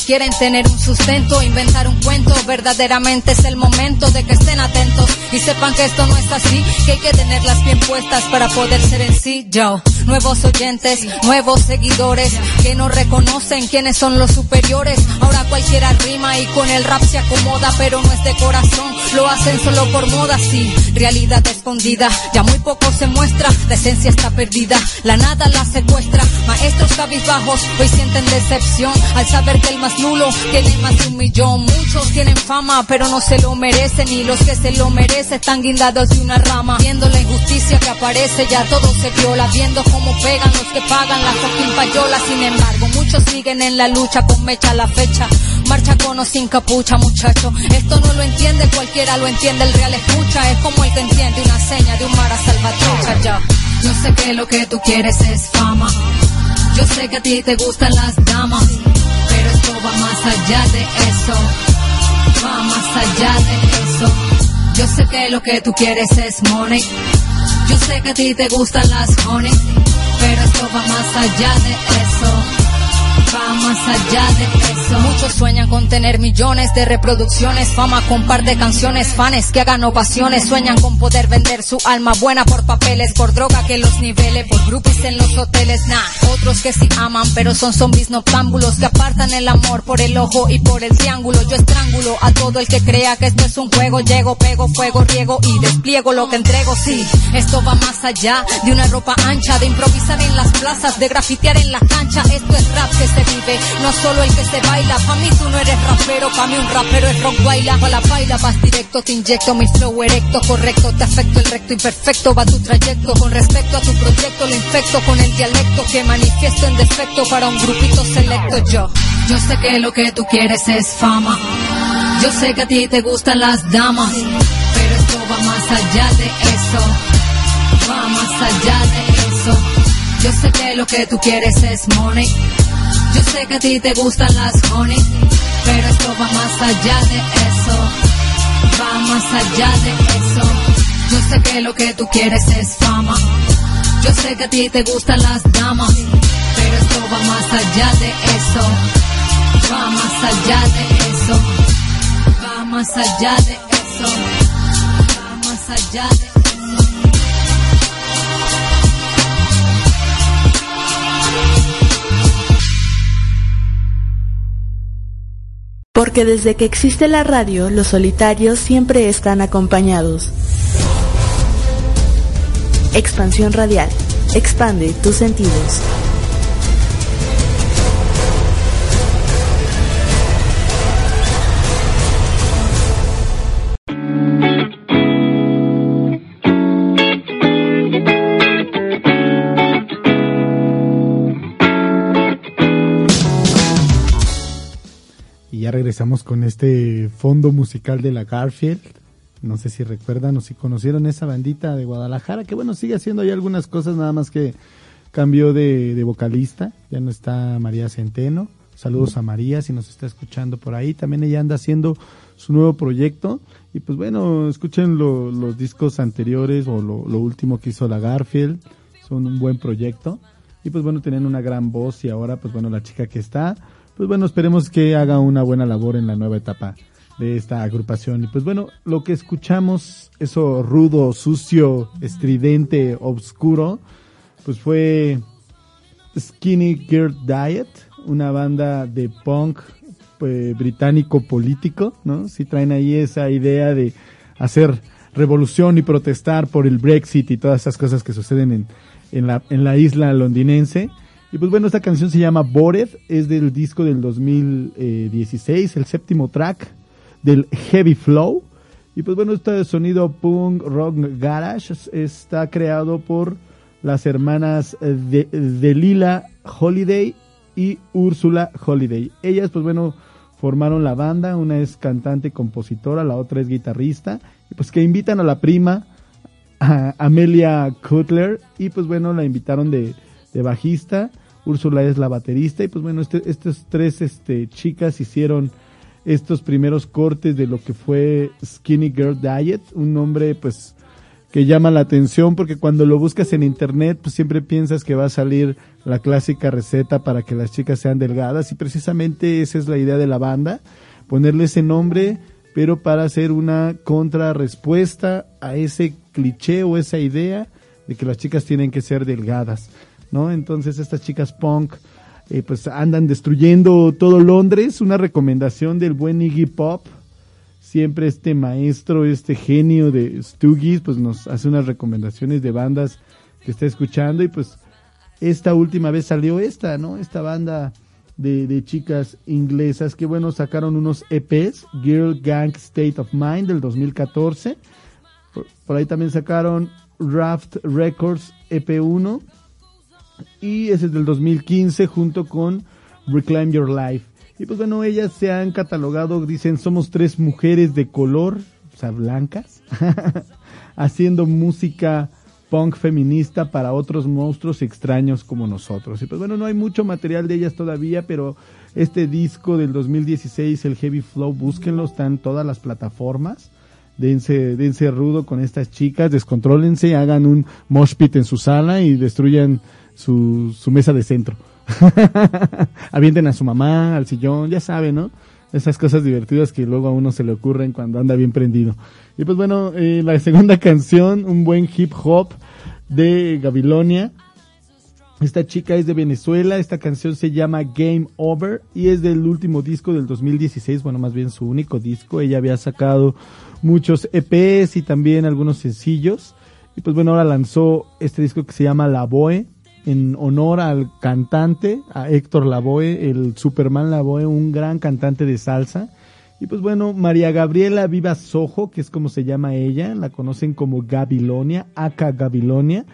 Quieren tener un sustento, inventar un cuento. Verdaderamente es el momento de que estén atentos y sepan que esto no es así, que hay que tenerlas bien puestas para poder ser en sí. Yo, nuevos oyentes, nuevos seguidores que no reconocen quiénes son los superiores. Ahora cualquiera rima y con el rap se acomoda, pero no es de corazón, lo hacen solo por moda, sí. Realidad escondida, ya muy poco se muestra, la esencia está perdida, la nada la secuestra. Maestros cabizbajos hoy sienten decepción al saber que el más nulo tiene más de un millón. Muchos tienen fama, pero no se lo merecen y los que se lo merecen están guindados de una rama. Viendo la injusticia que aparece, ya todo se viola, viendo cómo pegan los que pagan la fucking payola. Sin embargo, muchos siguen en la lucha con mecha a la fecha. Marcha con o sin capucha, muchacho. Esto no lo entiende cualquiera, lo entiende el real escucha. Es como el que entiende una seña de un mar a salvatrucha. Ya. Yo sé que lo que tú quieres es fama. Yo sé que a ti te gustan las damas, pero esto va más allá de eso. Va más allá de eso. Yo sé que lo que tú quieres es money. Yo sé que a ti te gustan las honey, pero esto va más allá de eso. Va más allá de eso. Muchos sueñan con tener millones de reproducciones, fama con par de canciones, fans que hagan ovaciones, sueñan con poder vender su alma buena por papeles, por droga que los nivele, por groupies en los hoteles, nah. Otros que sí aman, pero son zombies noctámbulos que apartan el amor por el ojo y por el triángulo. Yo estrangulo a todo el que crea que esto es un juego, llego, pego, fuego, riego y despliego lo que entrego, sí. Esto va más allá de una ropa ancha, de improvisar en las plazas, de grafitear en la cancha. Esto es rap que se no solo el que se baila. Pa' mí tú no eres rapero, pa' mí un rapero es rock baila. Pa' la baila vas directo, te inyecto mi flow erecto, correcto. Te afecto el recto imperfecto, va tu trayecto. Con respecto a tu proyecto, lo infecto con el dialecto que manifiesto en defecto para un grupito selecto. Yo, yo sé que lo que tú quieres es fama. Yo sé que a ti te gustan las damas, pero esto va más allá de eso. Va más allá de eso. Yo sé que lo que tú quieres es money. Yo sé que a ti te gustan las honey, pero esto va más allá de eso. Va más allá de eso. Yo sé que lo que tú quieres es fama. Yo sé que a ti te gustan las damas, pero esto va más allá de eso. Va más allá de eso. Va más allá de eso. Va más allá de eso. Porque desde que existe la radio, los solitarios siempre están acompañados. Expansión radial. Expande tus sentidos. Regresamos con este fondo musical de la Garfield. No sé si recuerdan o si conocieron esa bandita de Guadalajara, que bueno, sigue haciendo ahí algunas cosas, nada más que cambió de, de vocalista. Ya no está María Centeno. Saludos a María si nos está escuchando por ahí. También ella anda haciendo su nuevo proyecto. Y pues bueno, escuchen lo- los discos anteriores o lo, lo último que hizo la Garfield. Son un buen proyecto. Y pues bueno, tienen una gran voz y ahora pues bueno, la chica que está, pues bueno, esperemos que haga una buena labor en la nueva etapa de esta agrupación. Y pues bueno, lo que escuchamos, eso rudo, sucio, estridente, obscuro, pues fue Skinny Girl Diet, una banda de punk pues, británico político, ¿no? Si traen ahí esa idea de hacer revolución y protestar por el Brexit y todas esas cosas que suceden en, en, la, en la isla londinense. Y pues bueno, esta canción se llama Bored, es del disco del 2016, el séptimo track del Heavy Flow. Y pues bueno, este sonido punk rock garage es- está creado por las hermanas de, de Lila Holiday y Úrsula Holiday. Ellas pues bueno formaron la banda, una es cantante y compositora, la otra es guitarrista, y pues que invitan a la prima a Amelia Cutler y pues bueno la invitaron de, de bajista, Úrsula es la baterista y pues bueno este, estas tres este, chicas hicieron estos primeros cortes de lo que fue Skinny Girl Diet, un nombre pues que llama la atención porque cuando lo buscas en internet pues siempre piensas que va a salir la clásica receta para que las chicas sean delgadas y precisamente esa es la idea de la banda, ponerle ese nombre pero para hacer una contrarrespuesta a ese cliché o esa idea de que las chicas tienen que ser delgadas, ¿no? Entonces estas chicas punk eh, pues andan destruyendo todo Londres, una recomendación del buen Iggy Pop, siempre este maestro, este genio de Stoogies, pues nos hace unas recomendaciones de bandas que está escuchando y pues esta última vez salió esta, ¿no? Esta banda de, de chicas inglesas que bueno, sacaron unos EPs, Girl Gang State of Mind del 2014. Por, por ahí también sacaron Raft Records EP1 y ese es del 2015 junto con Reclaim Your Life. Y pues bueno, ellas se han catalogado, dicen, somos tres mujeres de color, o sea, blancas, haciendo música punk feminista para otros monstruos extraños como nosotros. Y pues bueno, no hay mucho material de ellas todavía, pero este disco del 2016, el Heavy Flow, búsquenlo, está en todas las plataformas. Dense, dense rudo con estas chicas, descontrólense, hagan un mosh pit en su sala y destruyan su, mesa de centro. Avienten a su mamá, al sillón, ya saben, ¿no? Esas cosas divertidas que luego a uno se le ocurren cuando anda bien prendido. Y pues bueno, eh, la segunda canción, un buen hip hop de Gabilonia. Esta chica es de Venezuela, esta canción se llama Game Over y es del último disco del 2016, bueno, más bien su único disco. Ella había sacado muchos EPs y también algunos sencillos. Y pues bueno, ahora lanzó este disco que se llama La Boe en honor al cantante, a Héctor Lavoe, el Superman Lavoe, un gran cantante de salsa. Y pues bueno, María Gabriela Viva Sojo, que es como se llama ella, la conocen como Gabilonia, Aka Gabilonia,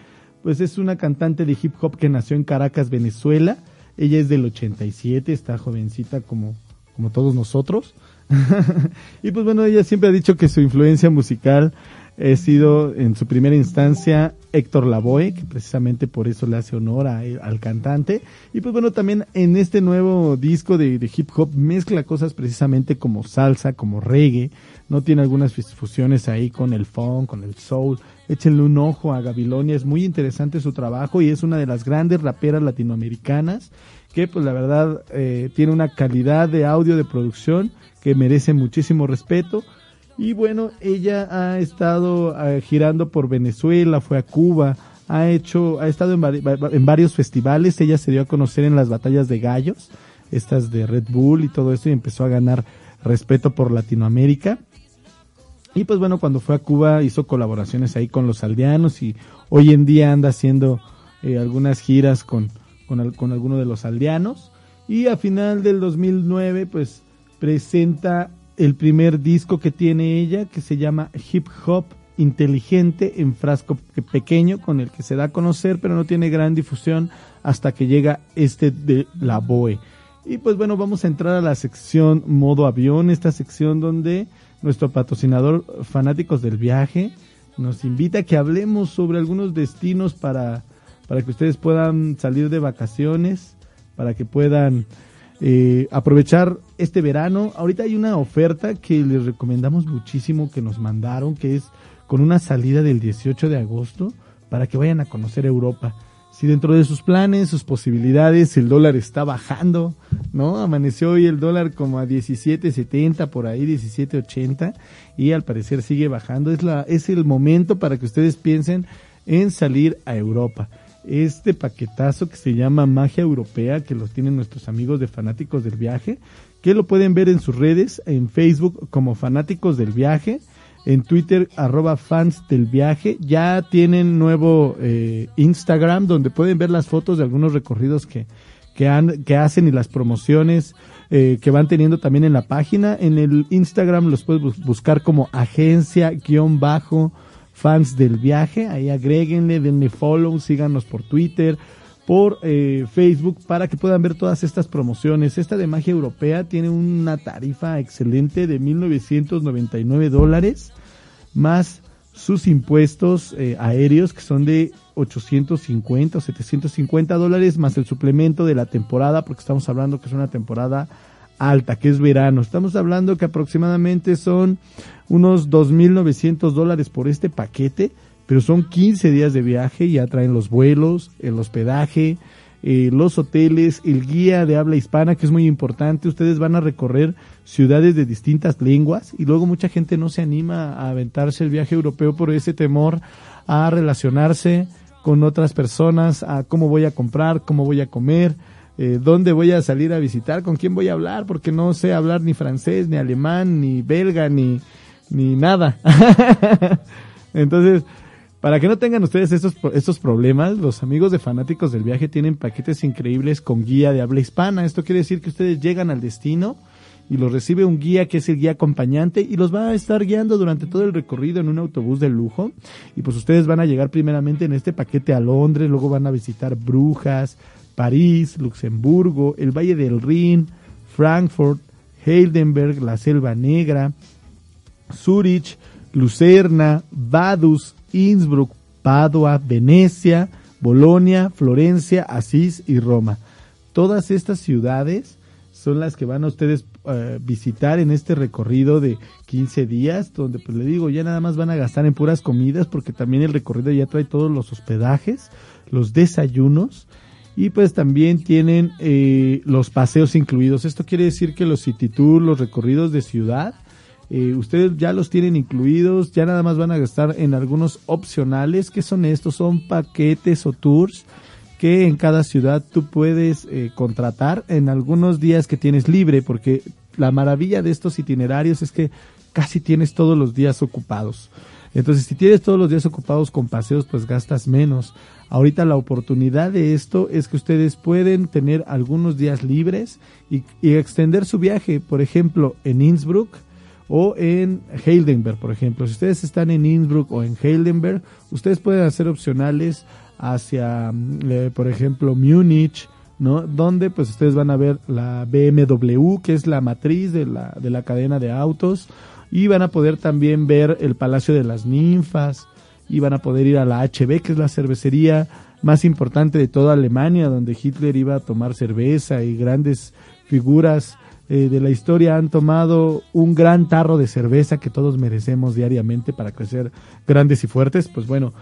pues es una cantante de hip hop que nació en Caracas, Venezuela. Ella es del 87, está jovencita como, como todos nosotros. y pues bueno, ella siempre ha dicho que su influencia musical he sido en su primera instancia Héctor Lavoe, que precisamente por eso le hace honor a- al cantante. Y pues bueno, también en este nuevo disco de, hip hop mezcla cosas precisamente como salsa, como reggae. No tiene algunas fus- fusiones ahí con el funk, con el soul. Échenle un ojo a Gabilonia, es muy interesante su trabajo y es una de las grandes raperas latinoamericanas que pues la verdad eh, tiene una calidad de audio de producción que merece muchísimo respeto. Y bueno, ella ha estado eh, girando por Venezuela, fue a Cuba, ha hecho, ha estado en, vari- va- en varios festivales. Ella se dio a conocer en las batallas de gallos, estas de Red Bull y todo eso, y empezó a ganar respeto por Latinoamérica. Y pues bueno, cuando fue a Cuba hizo colaboraciones ahí con los aldeanos y hoy en día anda haciendo eh, algunas giras con, con, con alguno de los aldeanos. Y a final del 2009 pues presenta el primer disco que tiene ella que se llama Hip Hop Inteligente en frasco pe- pequeño con el que se da a conocer pero no tiene gran difusión hasta que llega este de la Boe. Y pues bueno, vamos a entrar a la sección modo avión, esta sección donde nuestro patrocinador Fanáticos del Viaje nos invita a que hablemos sobre algunos destinos para, para que ustedes puedan salir de vacaciones, para que puedan eh, aprovechar este verano. Ahorita hay una oferta que les recomendamos muchísimo que nos mandaron, que es con una salida del 18 de agosto para que vayan a conocer Europa. Si dentro de sus planes, sus posibilidades, el dólar está bajando, ¿no? Amaneció hoy el dólar como a 17.70 por ahí, 17.80 y al parecer sigue bajando. Es la es el momento para que ustedes piensen en salir a Europa. Este paquetazo que se llama Magia Europea, que los tienen nuestros amigos de Fanáticos del Viaje, que lo pueden ver en sus redes, en Facebook como Fanáticos del Viaje, en Twitter arroba fans del viaje. Ya tienen nuevo eh, Instagram donde pueden ver las fotos de algunos recorridos que, que, han, que hacen y las promociones eh, que van teniendo también en la página. En el Instagram los puedes bus- buscar como agencia guion bajo fans del viaje. Ahí agréguenle, denle follow, síganos por Twitter, por eh, Facebook para que puedan ver todas estas promociones. Esta de magia europea tiene una tarifa excelente de 1999 dólares más sus impuestos eh, aéreos que son de 850 o 750 dólares más el suplemento de la temporada porque estamos hablando que es una temporada alta, que es verano. Estamos hablando que aproximadamente son unos 2.900 dólares por este paquete pero son 15 días de viaje, ya traen los vuelos, el hospedaje, eh, los hoteles, el guía de habla hispana, que es muy importante. Ustedes van a recorrer ciudades de distintas lenguas y luego mucha gente no se anima a aventarse el viaje europeo por ese temor a relacionarse con otras personas, a cómo voy a comprar, cómo voy a comer, eh, dónde voy a salir a visitar, con quién voy a hablar, porque no sé hablar ni francés, ni alemán, ni belga, ni, ni nada. Entonces, para que no tengan ustedes estos, estos problemas, los amigos de fanáticos del viaje tienen paquetes increíbles con guía de habla hispana. Esto quiere decir que ustedes llegan al destino y los recibe un guía que es el guía acompañante y los va a estar guiando durante todo el recorrido en un autobús de lujo. Y pues ustedes van a llegar primeramente en este paquete a Londres, luego van a visitar Brujas, París, Luxemburgo, el Valle del Rin, Frankfurt, Heidelberg, la Selva Negra, Zurich, Lucerna, Vaduz, Innsbruck, Padua, Venecia, Bolonia, Florencia, Asís y Roma. Todas estas ciudades son las que van a ustedes eh, visitar en este recorrido de 15 días, donde pues le digo, ya nada más van a gastar en puras comidas, porque también el recorrido ya trae todos los hospedajes, los desayunos, y pues también tienen eh, los paseos incluidos. Esto quiere decir que los city tour, los recorridos de ciudad, eh, ustedes ya los tienen incluidos, ya nada más van a gastar en algunos opcionales. ¿Qué son estos? Son paquetes o tours que en cada ciudad tú puedes eh, contratar en algunos días que tienes libre, porque la maravilla de estos itinerarios es que casi tienes todos los días ocupados. Entonces, si tienes todos los días ocupados con paseos, pues gastas menos. Ahorita la oportunidad de esto es que ustedes pueden tener algunos días libres y, extender su viaje. Por ejemplo, en Innsbruck, o en Heidelberg, por ejemplo. Si ustedes están en Innsbruck o en Heidelberg, ustedes pueden hacer opcionales hacia, mm, eh, por ejemplo, Múnich, ¿no? Donde pues ustedes van a ver la BMW, que es la matriz de la, de la cadena de autos, y van a poder también ver el Palacio de las Ninfas, y van a poder ir a la HB, que es la cervecería más importante de toda Alemania, donde Hitler iba a tomar cerveza y grandes figuras eh, de la historia han tomado un gran tarro de cerveza que todos merecemos diariamente para crecer grandes y fuertes, pues bueno,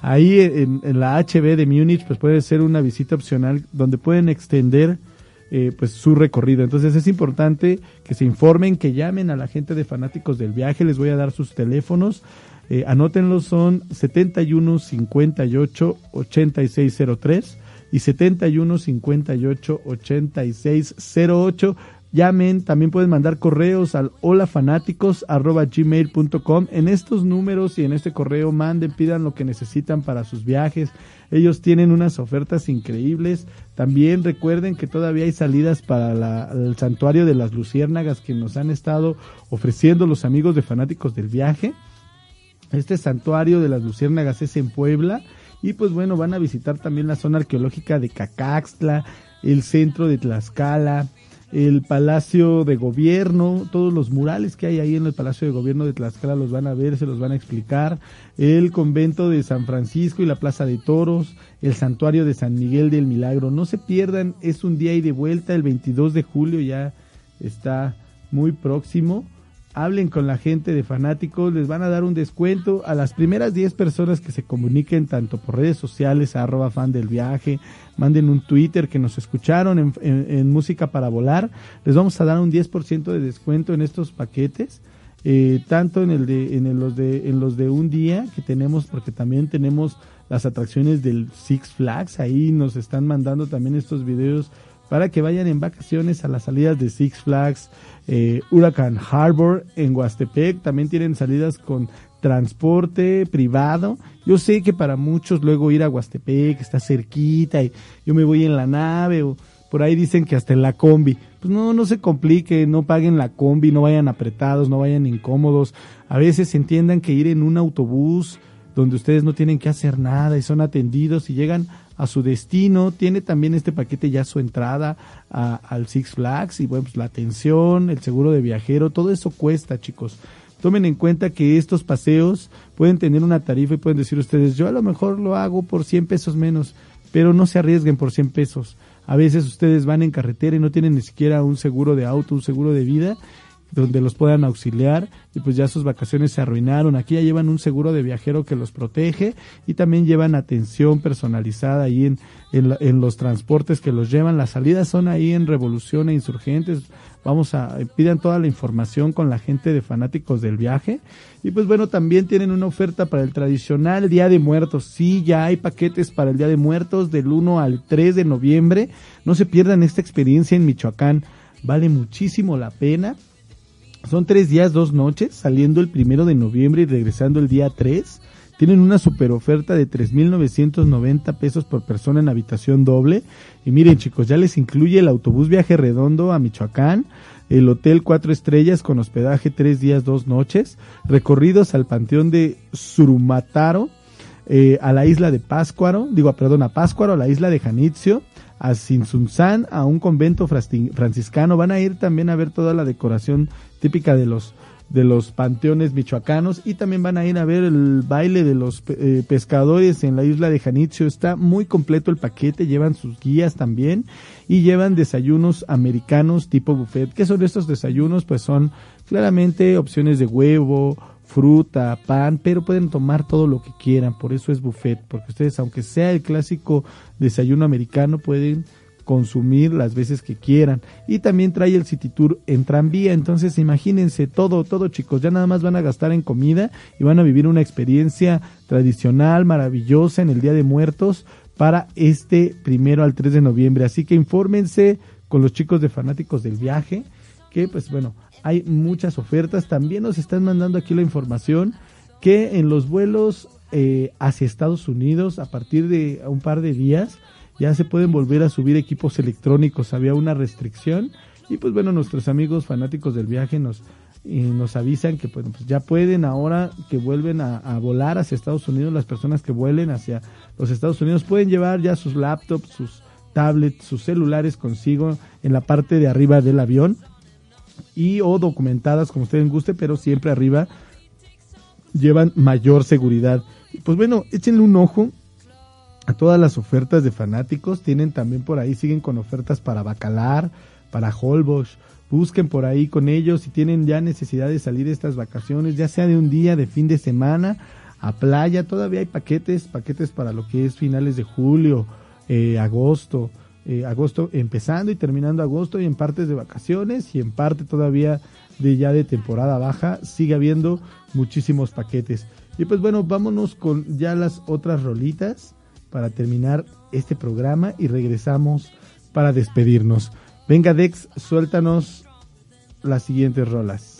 ahí en, la HB de Múnich pues puede ser una visita opcional donde pueden extender eh, pues su recorrido. Entonces es importante que se informen, que llamen a la gente de fanáticos del viaje, les voy a dar sus teléfonos. Eh, anótenlos, son 71 58 8603 y 71 58 8608 Llamen, también pueden mandar correos al holafanáticos.gmail.com. En estos números y en este correo manden, pidan lo que necesitan para sus viajes. Ellos tienen unas ofertas increíbles. También recuerden que todavía hay salidas para el santuario de las luciérnagas que nos han estado ofreciendo los amigos de fanáticos del viaje. Este santuario de las luciérnagas es en Puebla. Y pues bueno, van a visitar también la zona arqueológica de Cacaxtla, el centro de Tlaxcala, el Palacio de Gobierno, todos los murales que hay ahí en el Palacio de Gobierno de Tlaxcala los van a ver, se los van a explicar, el convento de San Francisco y la Plaza de Toros, el santuario de San Miguel del Milagro. No se pierdan, es un día y de vuelta, el 22 de julio ya está muy próximo hablen con la gente de fanáticos, les van a dar un descuento a las primeras 10 personas que se comuniquen tanto por redes sociales, arroba fan del viaje, manden un Twitter que nos escucharon en, Música para Volar, les vamos a dar un 10% de descuento en estos paquetes. Eh, tanto en el de en los de en los de un día que tenemos porque también tenemos las atracciones del Six Flags ahí nos están mandando también estos videos para que vayan en vacaciones a las salidas de Six Flags, eh, Huracán Harbor en Huastepec. También tienen salidas con transporte privado. Yo sé que para muchos luego ir a Huastepec está cerquita y yo me voy en la nave o por ahí dicen que hasta en la combi. Pues no, no se complique, no paguen la combi, no vayan apretados, no vayan incómodos. A veces entiendan que ir en un autobús donde ustedes no tienen que hacer nada y son atendidos y llegan a su destino. Tiene también este paquete ya su entrada al Six Flags y bueno, pues la atención, el seguro de viajero, todo eso cuesta, chicos. Tomen en cuenta que estos paseos pueden tener una tarifa y pueden decir ustedes, yo a lo mejor lo hago por 100 pesos menos, pero no se arriesguen por 100 pesos. A veces ustedes van en carretera y no tienen ni siquiera un seguro de auto, un seguro de vida donde los puedan auxiliar y pues ya sus vacaciones se arruinaron. Aquí ya llevan un seguro de viajero que los protege y también llevan atención personalizada ahí en, en, la- en los transportes que los llevan. Las salidas son ahí en Revolución e Insurgentes. Vamos a, pidan toda la información con la gente de fanáticos del viaje. Y pues bueno, también tienen una oferta para el tradicional Día de Muertos. Sí, ya hay paquetes para el Día de Muertos del 1 al 3 de noviembre. No se pierdan esta experiencia en Michoacán. Vale muchísimo la pena. Son tres días, dos noches, saliendo el primero de noviembre y regresando el día 3. Tienen una super oferta de 3.990 pesos por persona en habitación doble. Y miren chicos, ya les incluye el autobús viaje redondo a Michoacán, el hotel cuatro estrellas con hospedaje tres días, dos noches, recorridos al panteón de Surumataro, eh, a la isla de Páscuaro, digo, perdón, a Páscuaro, a la isla de Janitzio, a Sinsunzán, a un convento franciscano. Van a ir también a ver toda la decoración típica de los de los panteones michoacanos y también van a ir a ver el baile de los eh, pescadores en la isla de Janitzio. Está muy completo el paquete, llevan sus guías también y llevan desayunos americanos tipo buffet. ¿Qué son estos desayunos? Pues son claramente opciones de huevo, fruta, pan, pero pueden tomar todo lo que quieran, por eso es buffet, porque ustedes, aunque sea el clásico desayuno americano, pueden consumir las veces que quieran. Y también trae el City Tour en tranvía, entonces imagínense todo, todo chicos, ya nada más van a gastar en comida y van a vivir una experiencia tradicional, maravillosa en el Día de Muertos para este primero al 3 de noviembre. Así que infórmense con los chicos de fanáticos del viaje, que pues bueno, hay muchas ofertas. También nos están mandando aquí la información que en los vuelos eh, hacia Estados Unidos, a partir de un par de días, ya se pueden volver a subir equipos electrónicos. Había una restricción y pues bueno, nuestros amigos fanáticos del viaje nos, y nos avisan que pues, ya pueden ahora que vuelven a, a volar hacia Estados Unidos, las personas que vuelen hacia los Estados Unidos pueden llevar ya sus laptops, sus tablets, sus celulares consigo en la parte de arriba del avión y o documentadas como ustedes guste, pero siempre arriba llevan mayor seguridad. Pues bueno, échenle un ojo a todas las ofertas de fanáticos. Tienen también por ahí, siguen con ofertas para Bacalar, para Holbox. Busquen por ahí con ellos si tienen ya necesidad de salir estas vacaciones, ya sea de un día, de fin de semana, a playa. Todavía hay paquetes, paquetes para lo que es finales de julio, eh, agosto, eh, agosto empezando y terminando agosto y en partes de vacaciones y en parte todavía de ya de temporada baja. Sigue habiendo muchísimos paquetes. Y pues bueno, vámonos con ya las otras rolitas para terminar este programa y regresamos para despedirnos. Venga Dex, suéltanos las siguientes rolas.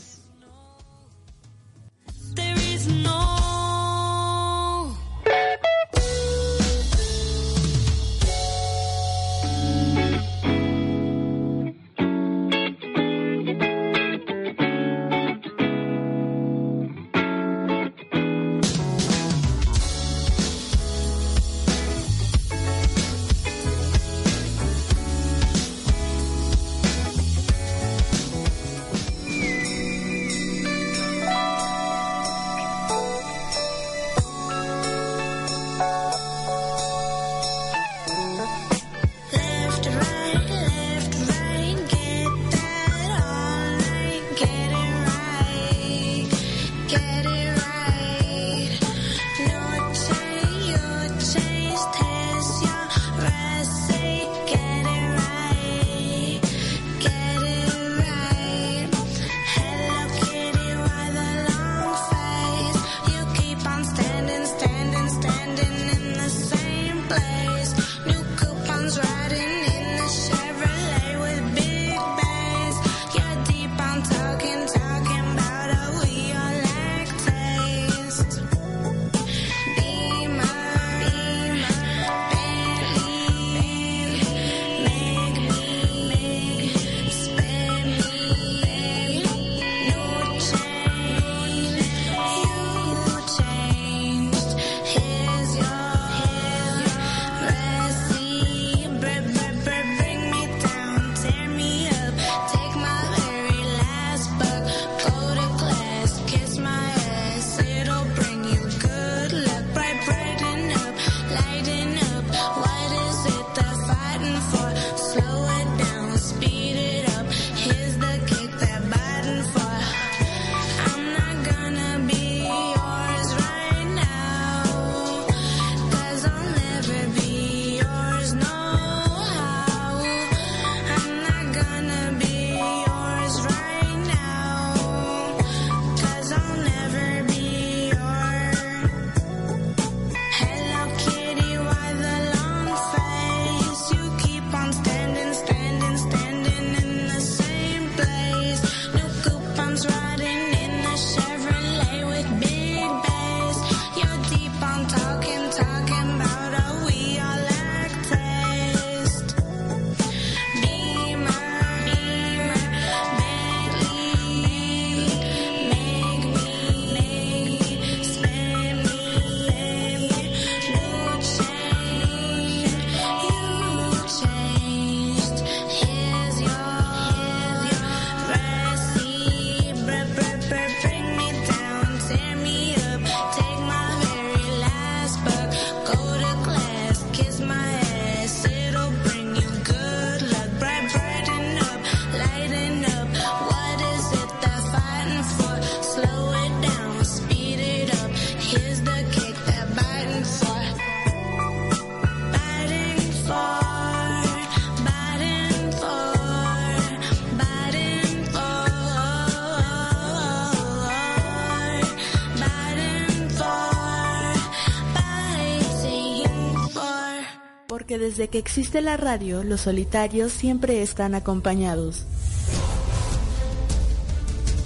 Desde que existe la radio, los solitarios siempre están acompañados.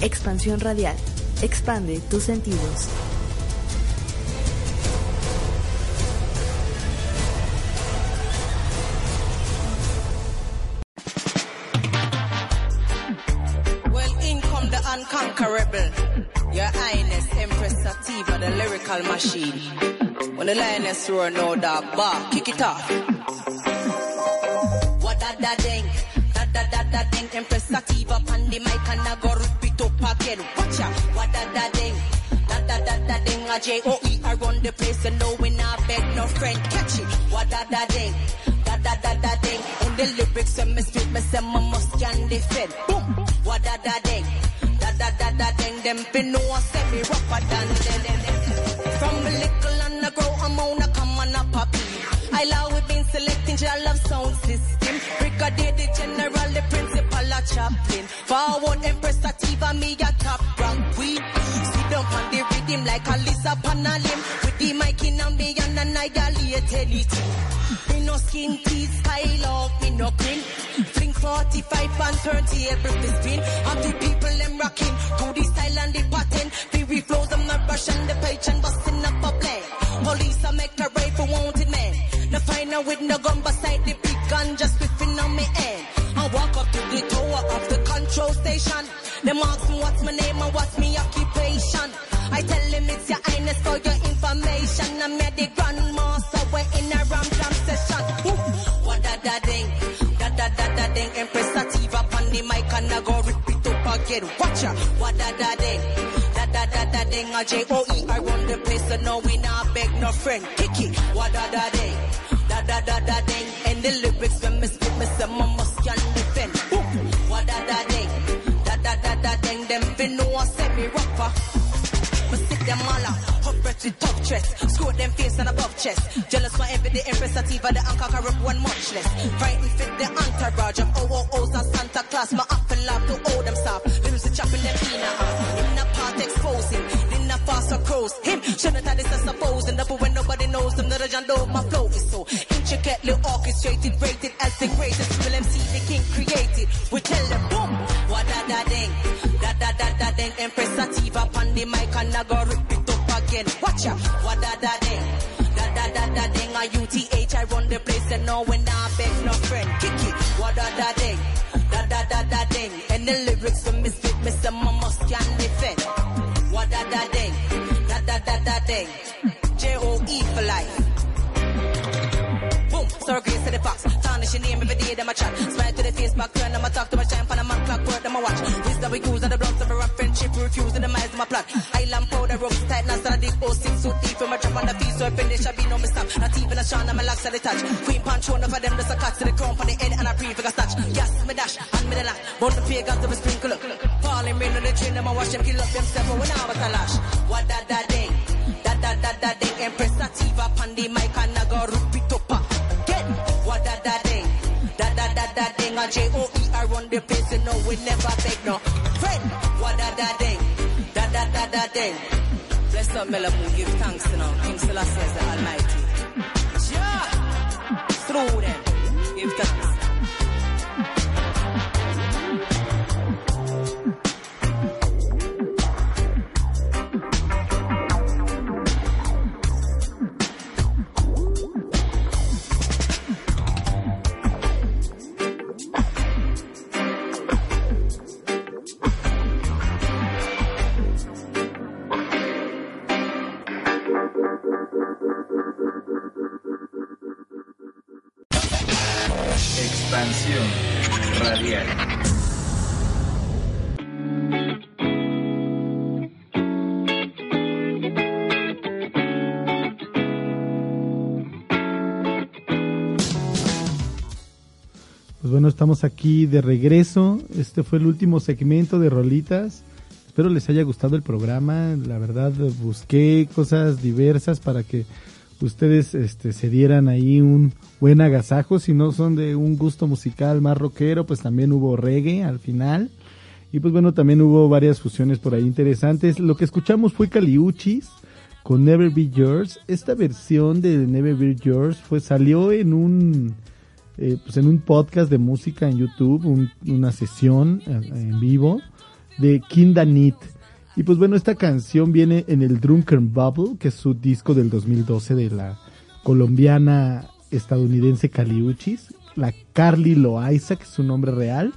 Expansión radial. Expande tus sentidos. Well, in come the unconquerable. Your Highness, Empress Sativa, the lyrical machine. When the lioness roar, no dog bar, kick it off. Da ding, a J O E, I run the place and no we not beg no friend, catch it. What da da ding, da da da da ding, and the lyrics when me spit, me say me must can defend. Boom, what da da ding, da da da da ding, them fin know I say me rougher than them. 45 and turn table to spin. Have the people them rocking to the style and the pattern. Fury flows, I'm not rushing the page and busting up a play. Police I make a raid for wanted man. The final with no gun beside the big gun just whipping on me end. I walk up to the tower of the control station. Them ask me what's my name and what's me occupation. I tell them it's your highness for your information. I'm here the grandmaster, we're in a ram jam session. Woo. What da da ding, da da da da ding. Empress again. Watch ya, what da da ding. Da da da da ding, a J O E. I run the place, so no we not beg no friend. Kick it, what da da ding. Da da da da ding, and the lyrics when me spit, me say must can defend. What da da ding. Da da da da ding, them fin know I say me rougher. Me stick them all up, hot breath with tough chest. Screw them face and above chest. Jealous for every day, Empress Sativa, the unconquerable one much less. Frightened fit the entourage of OOOs and Santa Claus. My and laugh to all them soft. Lyrics to chopping them in a half. In a part exposing, in a fast crows. Him, shouldn't have this, I suppose. And up when nobody knows them, the John Doe, my flow is so intricately orchestrated, rated as the greatest. Will MC the king created. We tell them, boom, what da da ding, da da da da ding. Empress Sativa, pan the mic and I go rip it up again. Watch out, what da da ding, da da da da ding. A UTH, I run the place and no when da ding, da da da da ding. J O E for life. Boom, sorry, grace to the box. Tarnish your name every day, them a chat. Smile to the face, back turn, them a talk to my shine, pan a man clock, word, them a watch. Wisdom we use, and the bloods of a rough friendship, refuse, and the minds of my plot. Island powder, ropes tight, now stand deep, oh, six, so deep, from a drop on the feet, so I finish, I be no mistake. Not even a shine, I'm a locks at the touch. Queen punch, one of them, just a cut to the crown, on the head, and I pre figure snatch. Yes, me dash, and me the lash. Burn the pagans to a sprinkle. Falling rain on the train, them kill up themselves, when I was a lash. What da da ding, da da da da ding, Empress Sativa, pan the mic, and I go rip it up again. What da da ding, da da da da ding. A J O E I run the place, you know we never beg no friend. What da da ding, da da da da ding. Bless up Melamu, give thanks to now. King Selassie is the Almighty. Yeah, through them, give thanks. Expansión radial. Pues bueno, estamos aquí de regreso. Este fue el último segmento de Rolitas. Espero les haya gustado el programa. La verdad, busqué cosas diversas para que ustedes este, se dieran ahí un buen agasajo. Si no son de un gusto musical más rockero, pues también hubo reggae al final. Y pues bueno, también hubo varias fusiones por ahí interesantes. Lo que escuchamos fue Caliuchis con Never Be Yours. Esta versión de Never Be Yours fue, salió en un, eh, pues en un podcast de música en YouTube, un- una sesión eh, en vivo de Kinda Need. Y pues bueno, esta canción viene en el Drunken Bubble, que es su disco del 2012 de la colombiana estadounidense Caliuchis, la Carly Loaiza, que es su nombre real.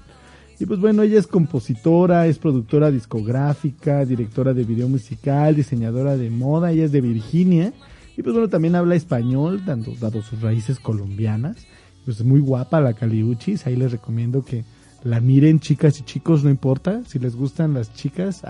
Y pues bueno, ella es compositora, es productora discográfica, directora de video musical, diseñadora de moda, ella es de Virginia. Y pues bueno, también habla español, dando, dado sus raíces colombianas. Pues es muy guapa la Caliuchis, ahí les recomiendo que la miren chicas y chicos, no importa, si les gustan las chicas.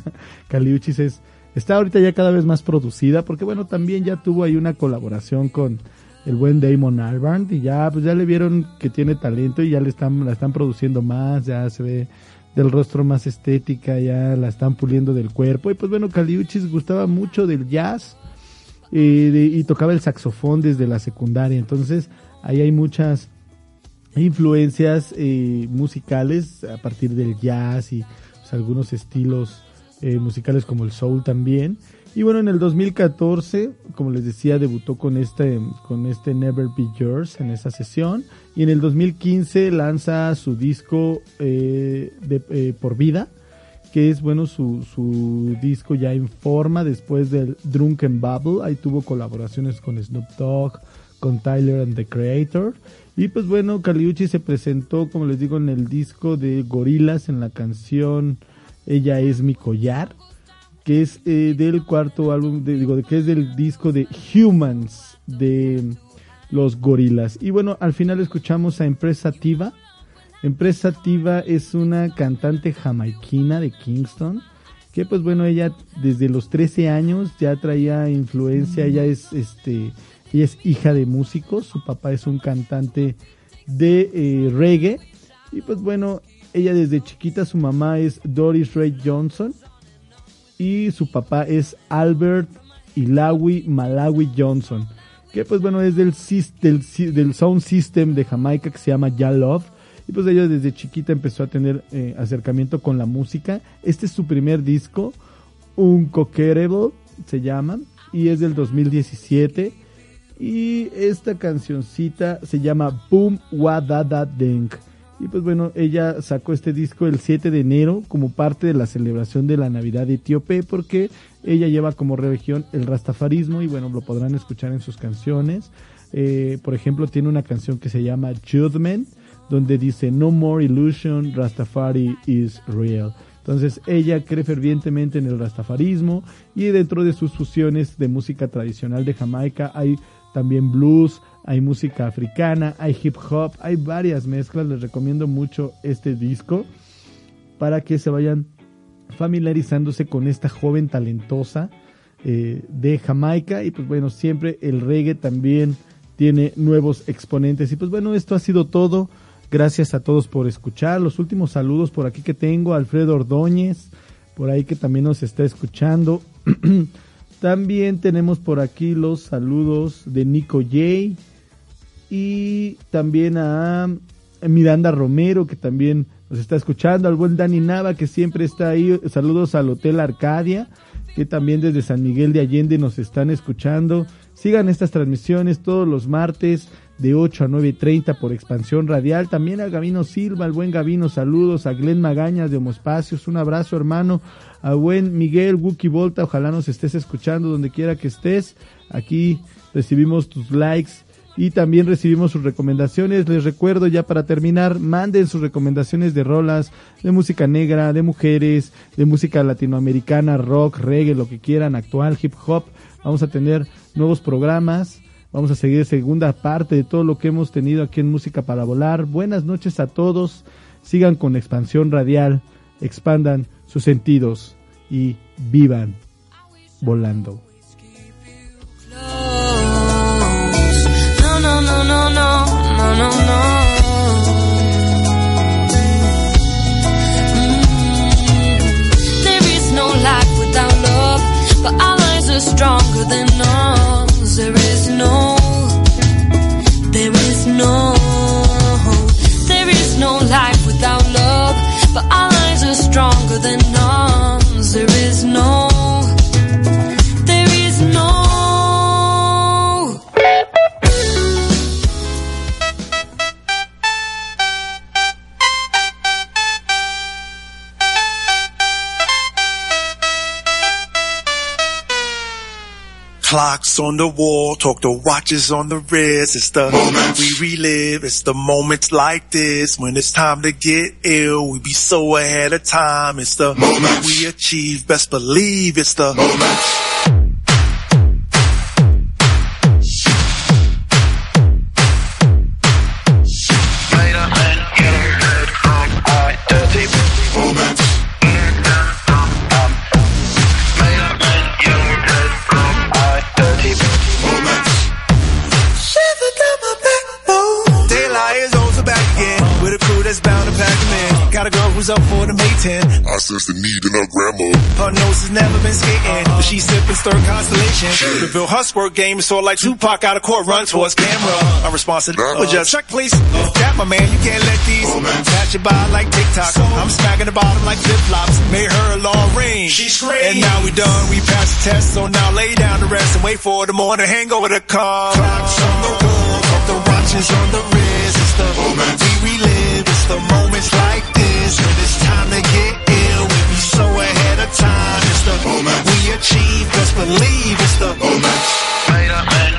Caliuchis es, está ahorita ya cada vez más producida, porque bueno, también ya tuvo ahí una colaboración con el buen Damon Albarn y ya pues ya le vieron que tiene talento y ya le están la están produciendo más, ya se ve del rostro más estética, ya la están puliendo del cuerpo y pues bueno, Caliuchis gustaba mucho del jazz eh, de- y tocaba el saxofón desde la secundaria, entonces ahí hay muchas influencias eh, musicales a partir del jazz y pues, algunos estilos eh, musicales como el soul también. Y bueno, en el 2014, como les decía, debutó con este, con este Never Be Yours en esa sesión. Y en el 2015 lanza su disco eh, de, eh, Por Vida, que es bueno su, su disco ya en forma después del Drunken Bubble. Ahí tuvo colaboraciones con Snoop Dogg, con Tyler and the Creator. Y pues bueno, Caliucci se presentó, como les digo, en el disco de Gorilas en la canción Ella es mi collar, que es eh, del cuarto álbum, de- digo, que es del disco de Humans de los Gorilas. Y bueno, al final escuchamos a Empresa Tiva. Empresa Tiva es una cantante jamaiquina de Kingston. Que pues bueno, ella desde los 13 años ya traía influencia, ella es este, ella es hija de músicos, su papá es un cantante de eh, reggae y pues bueno, ella desde chiquita su mamá es Doris Ray Johnson y su papá es Albert Ilawi Malawi Johnson, que pues bueno es del, sound system de Jamaica que se llama Ya Love. Y pues ella desde chiquita empezó a tener eh, acercamiento con la música. Este es su primer disco, Unconquerable se llama, y es del 2017. Y esta cancioncita se llama Boom Wadada Deng. Y pues bueno, ella sacó este disco el 7 de enero como parte de la celebración de la Navidad etíope porque ella lleva como religión el rastafarismo y bueno, lo podrán escuchar en sus canciones. Eh, por ejemplo, tiene una canción que se llama Judgment, donde dice No more illusion, Rastafari is real. Entonces ella cree fervientemente en el rastafarismo y dentro de sus fusiones de música tradicional de Jamaica hay también blues, hay música africana, hay hip hop, hay varias mezclas. Les recomiendo mucho este disco para que se vayan familiarizándose con esta joven talentosa eh, de Jamaica. Y pues bueno, siempre el reggae también tiene nuevos exponentes. Y pues bueno, esto ha sido todo. Gracias a todos por escuchar. Los últimos saludos por aquí que tengo, Alfredo Ordóñez, por ahí que también nos está escuchando. también tenemos por aquí los saludos de Nico J. Y también a Miranda Romero, que también nos está escuchando. Al buen Dani Nava, que siempre está ahí. Saludos al Hotel Arcadia, que también desde San Miguel de Allende nos están escuchando. Sigan estas transmisiones todos los martes de 8 a 9.30 por Expansión Radial. También a Gavino Silva, al buen Gavino, saludos. A Glenn Magañas de Homoespacios, un abrazo hermano. A buen Miguel Wookie Volta, ojalá nos estés escuchando donde quiera que estés. Aquí recibimos tus likes y también recibimos sus recomendaciones. Les recuerdo ya para terminar, manden sus recomendaciones de rolas, de música negra, de mujeres, de música latinoamericana, rock, reggae, lo que quieran, actual, hip hop. Vamos a tener nuevos programas. Vamos a seguir segunda parte de todo lo que hemos tenido aquí en Música para Volar. Buenas noches a todos. Sigan con expansión radial. Expandan sus sentidos y vivan volando. No. Mm. There is no, there is no, there is no life without love, but are stronger than ours. There is no, clocks on the wall, talk to watches on the wrist. It's the moment we relive. It's the moments like this when it's time to get ill. We be so ahead of time. It's the moment we achieve. Best believe it's the moment. Got a girl who's up for the May 10. I sense the need in her grandma. Her nose has never been skating, but she's sipping stir constellation. Reveal her squirt game is sort of like Tupac out of court, run towards camera. A response to the just check, please. Tap my man, you can't let these oh, pass you by like TikTok. I'm smacking the bottom like flip flops. Made her a long range. She screamed. And now we done, we passed the test, so now lay down to rest and wait for the morning hangover to come. Clocks on the wall, the watches on the wrist. It's the oh, moment we relive. It's the moments like when it's time to get ill. We be so ahead of time. It's the moment we achieve. Just believe it's the moment. Made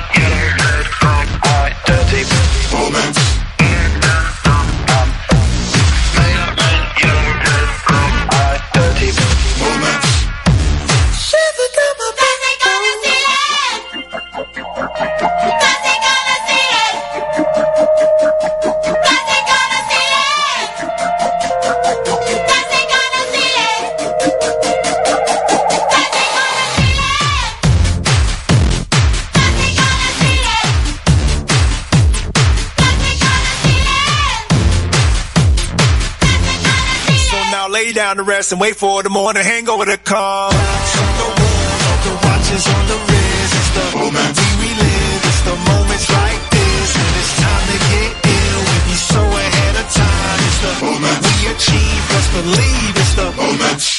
rest and wait for the morning hangover to come. The watches on the wrist, it's the moment we relive. It's the moments like this when it's time to get ill. We be so ahead of time. It's the moment we achieve. Just believe it's the moment.